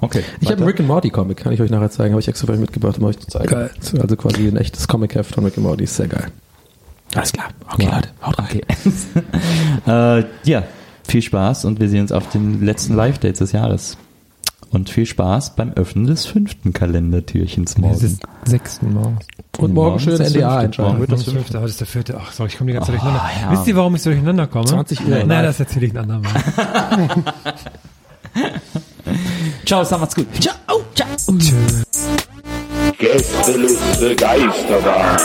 Okay. Ich habe einen Rick and Morty Comic, kann ich euch nachher zeigen, habe ich extra für euch mitgebracht, um euch zu zeigen. Geil. Also quasi ein echtes Comic-Heft von Rick and Morty, ist sehr geil. Alles klar. Okay, Leute, haut rein. Okay. äh, ja, Viel Spaß und wir sehen uns auf den letzten Live-Dates des Jahres. Und viel Spaß beim Öffnen des fünften Kalendertürchens morgen. Es ist sechsten morgens. Und morgen schön NDA einschalten. Morgen wird das fünfte. heute ist der vierte. Ach, sorry, ich komme die ganze Zeit durcheinander. ja. Wisst ihr, warum ich so durcheinander komme? 20 Uhr. Nein, das erzähle ich ein andermal. Ciao, sag macht's gut. Ciao, ciao. Gästeliste Geisterbahn.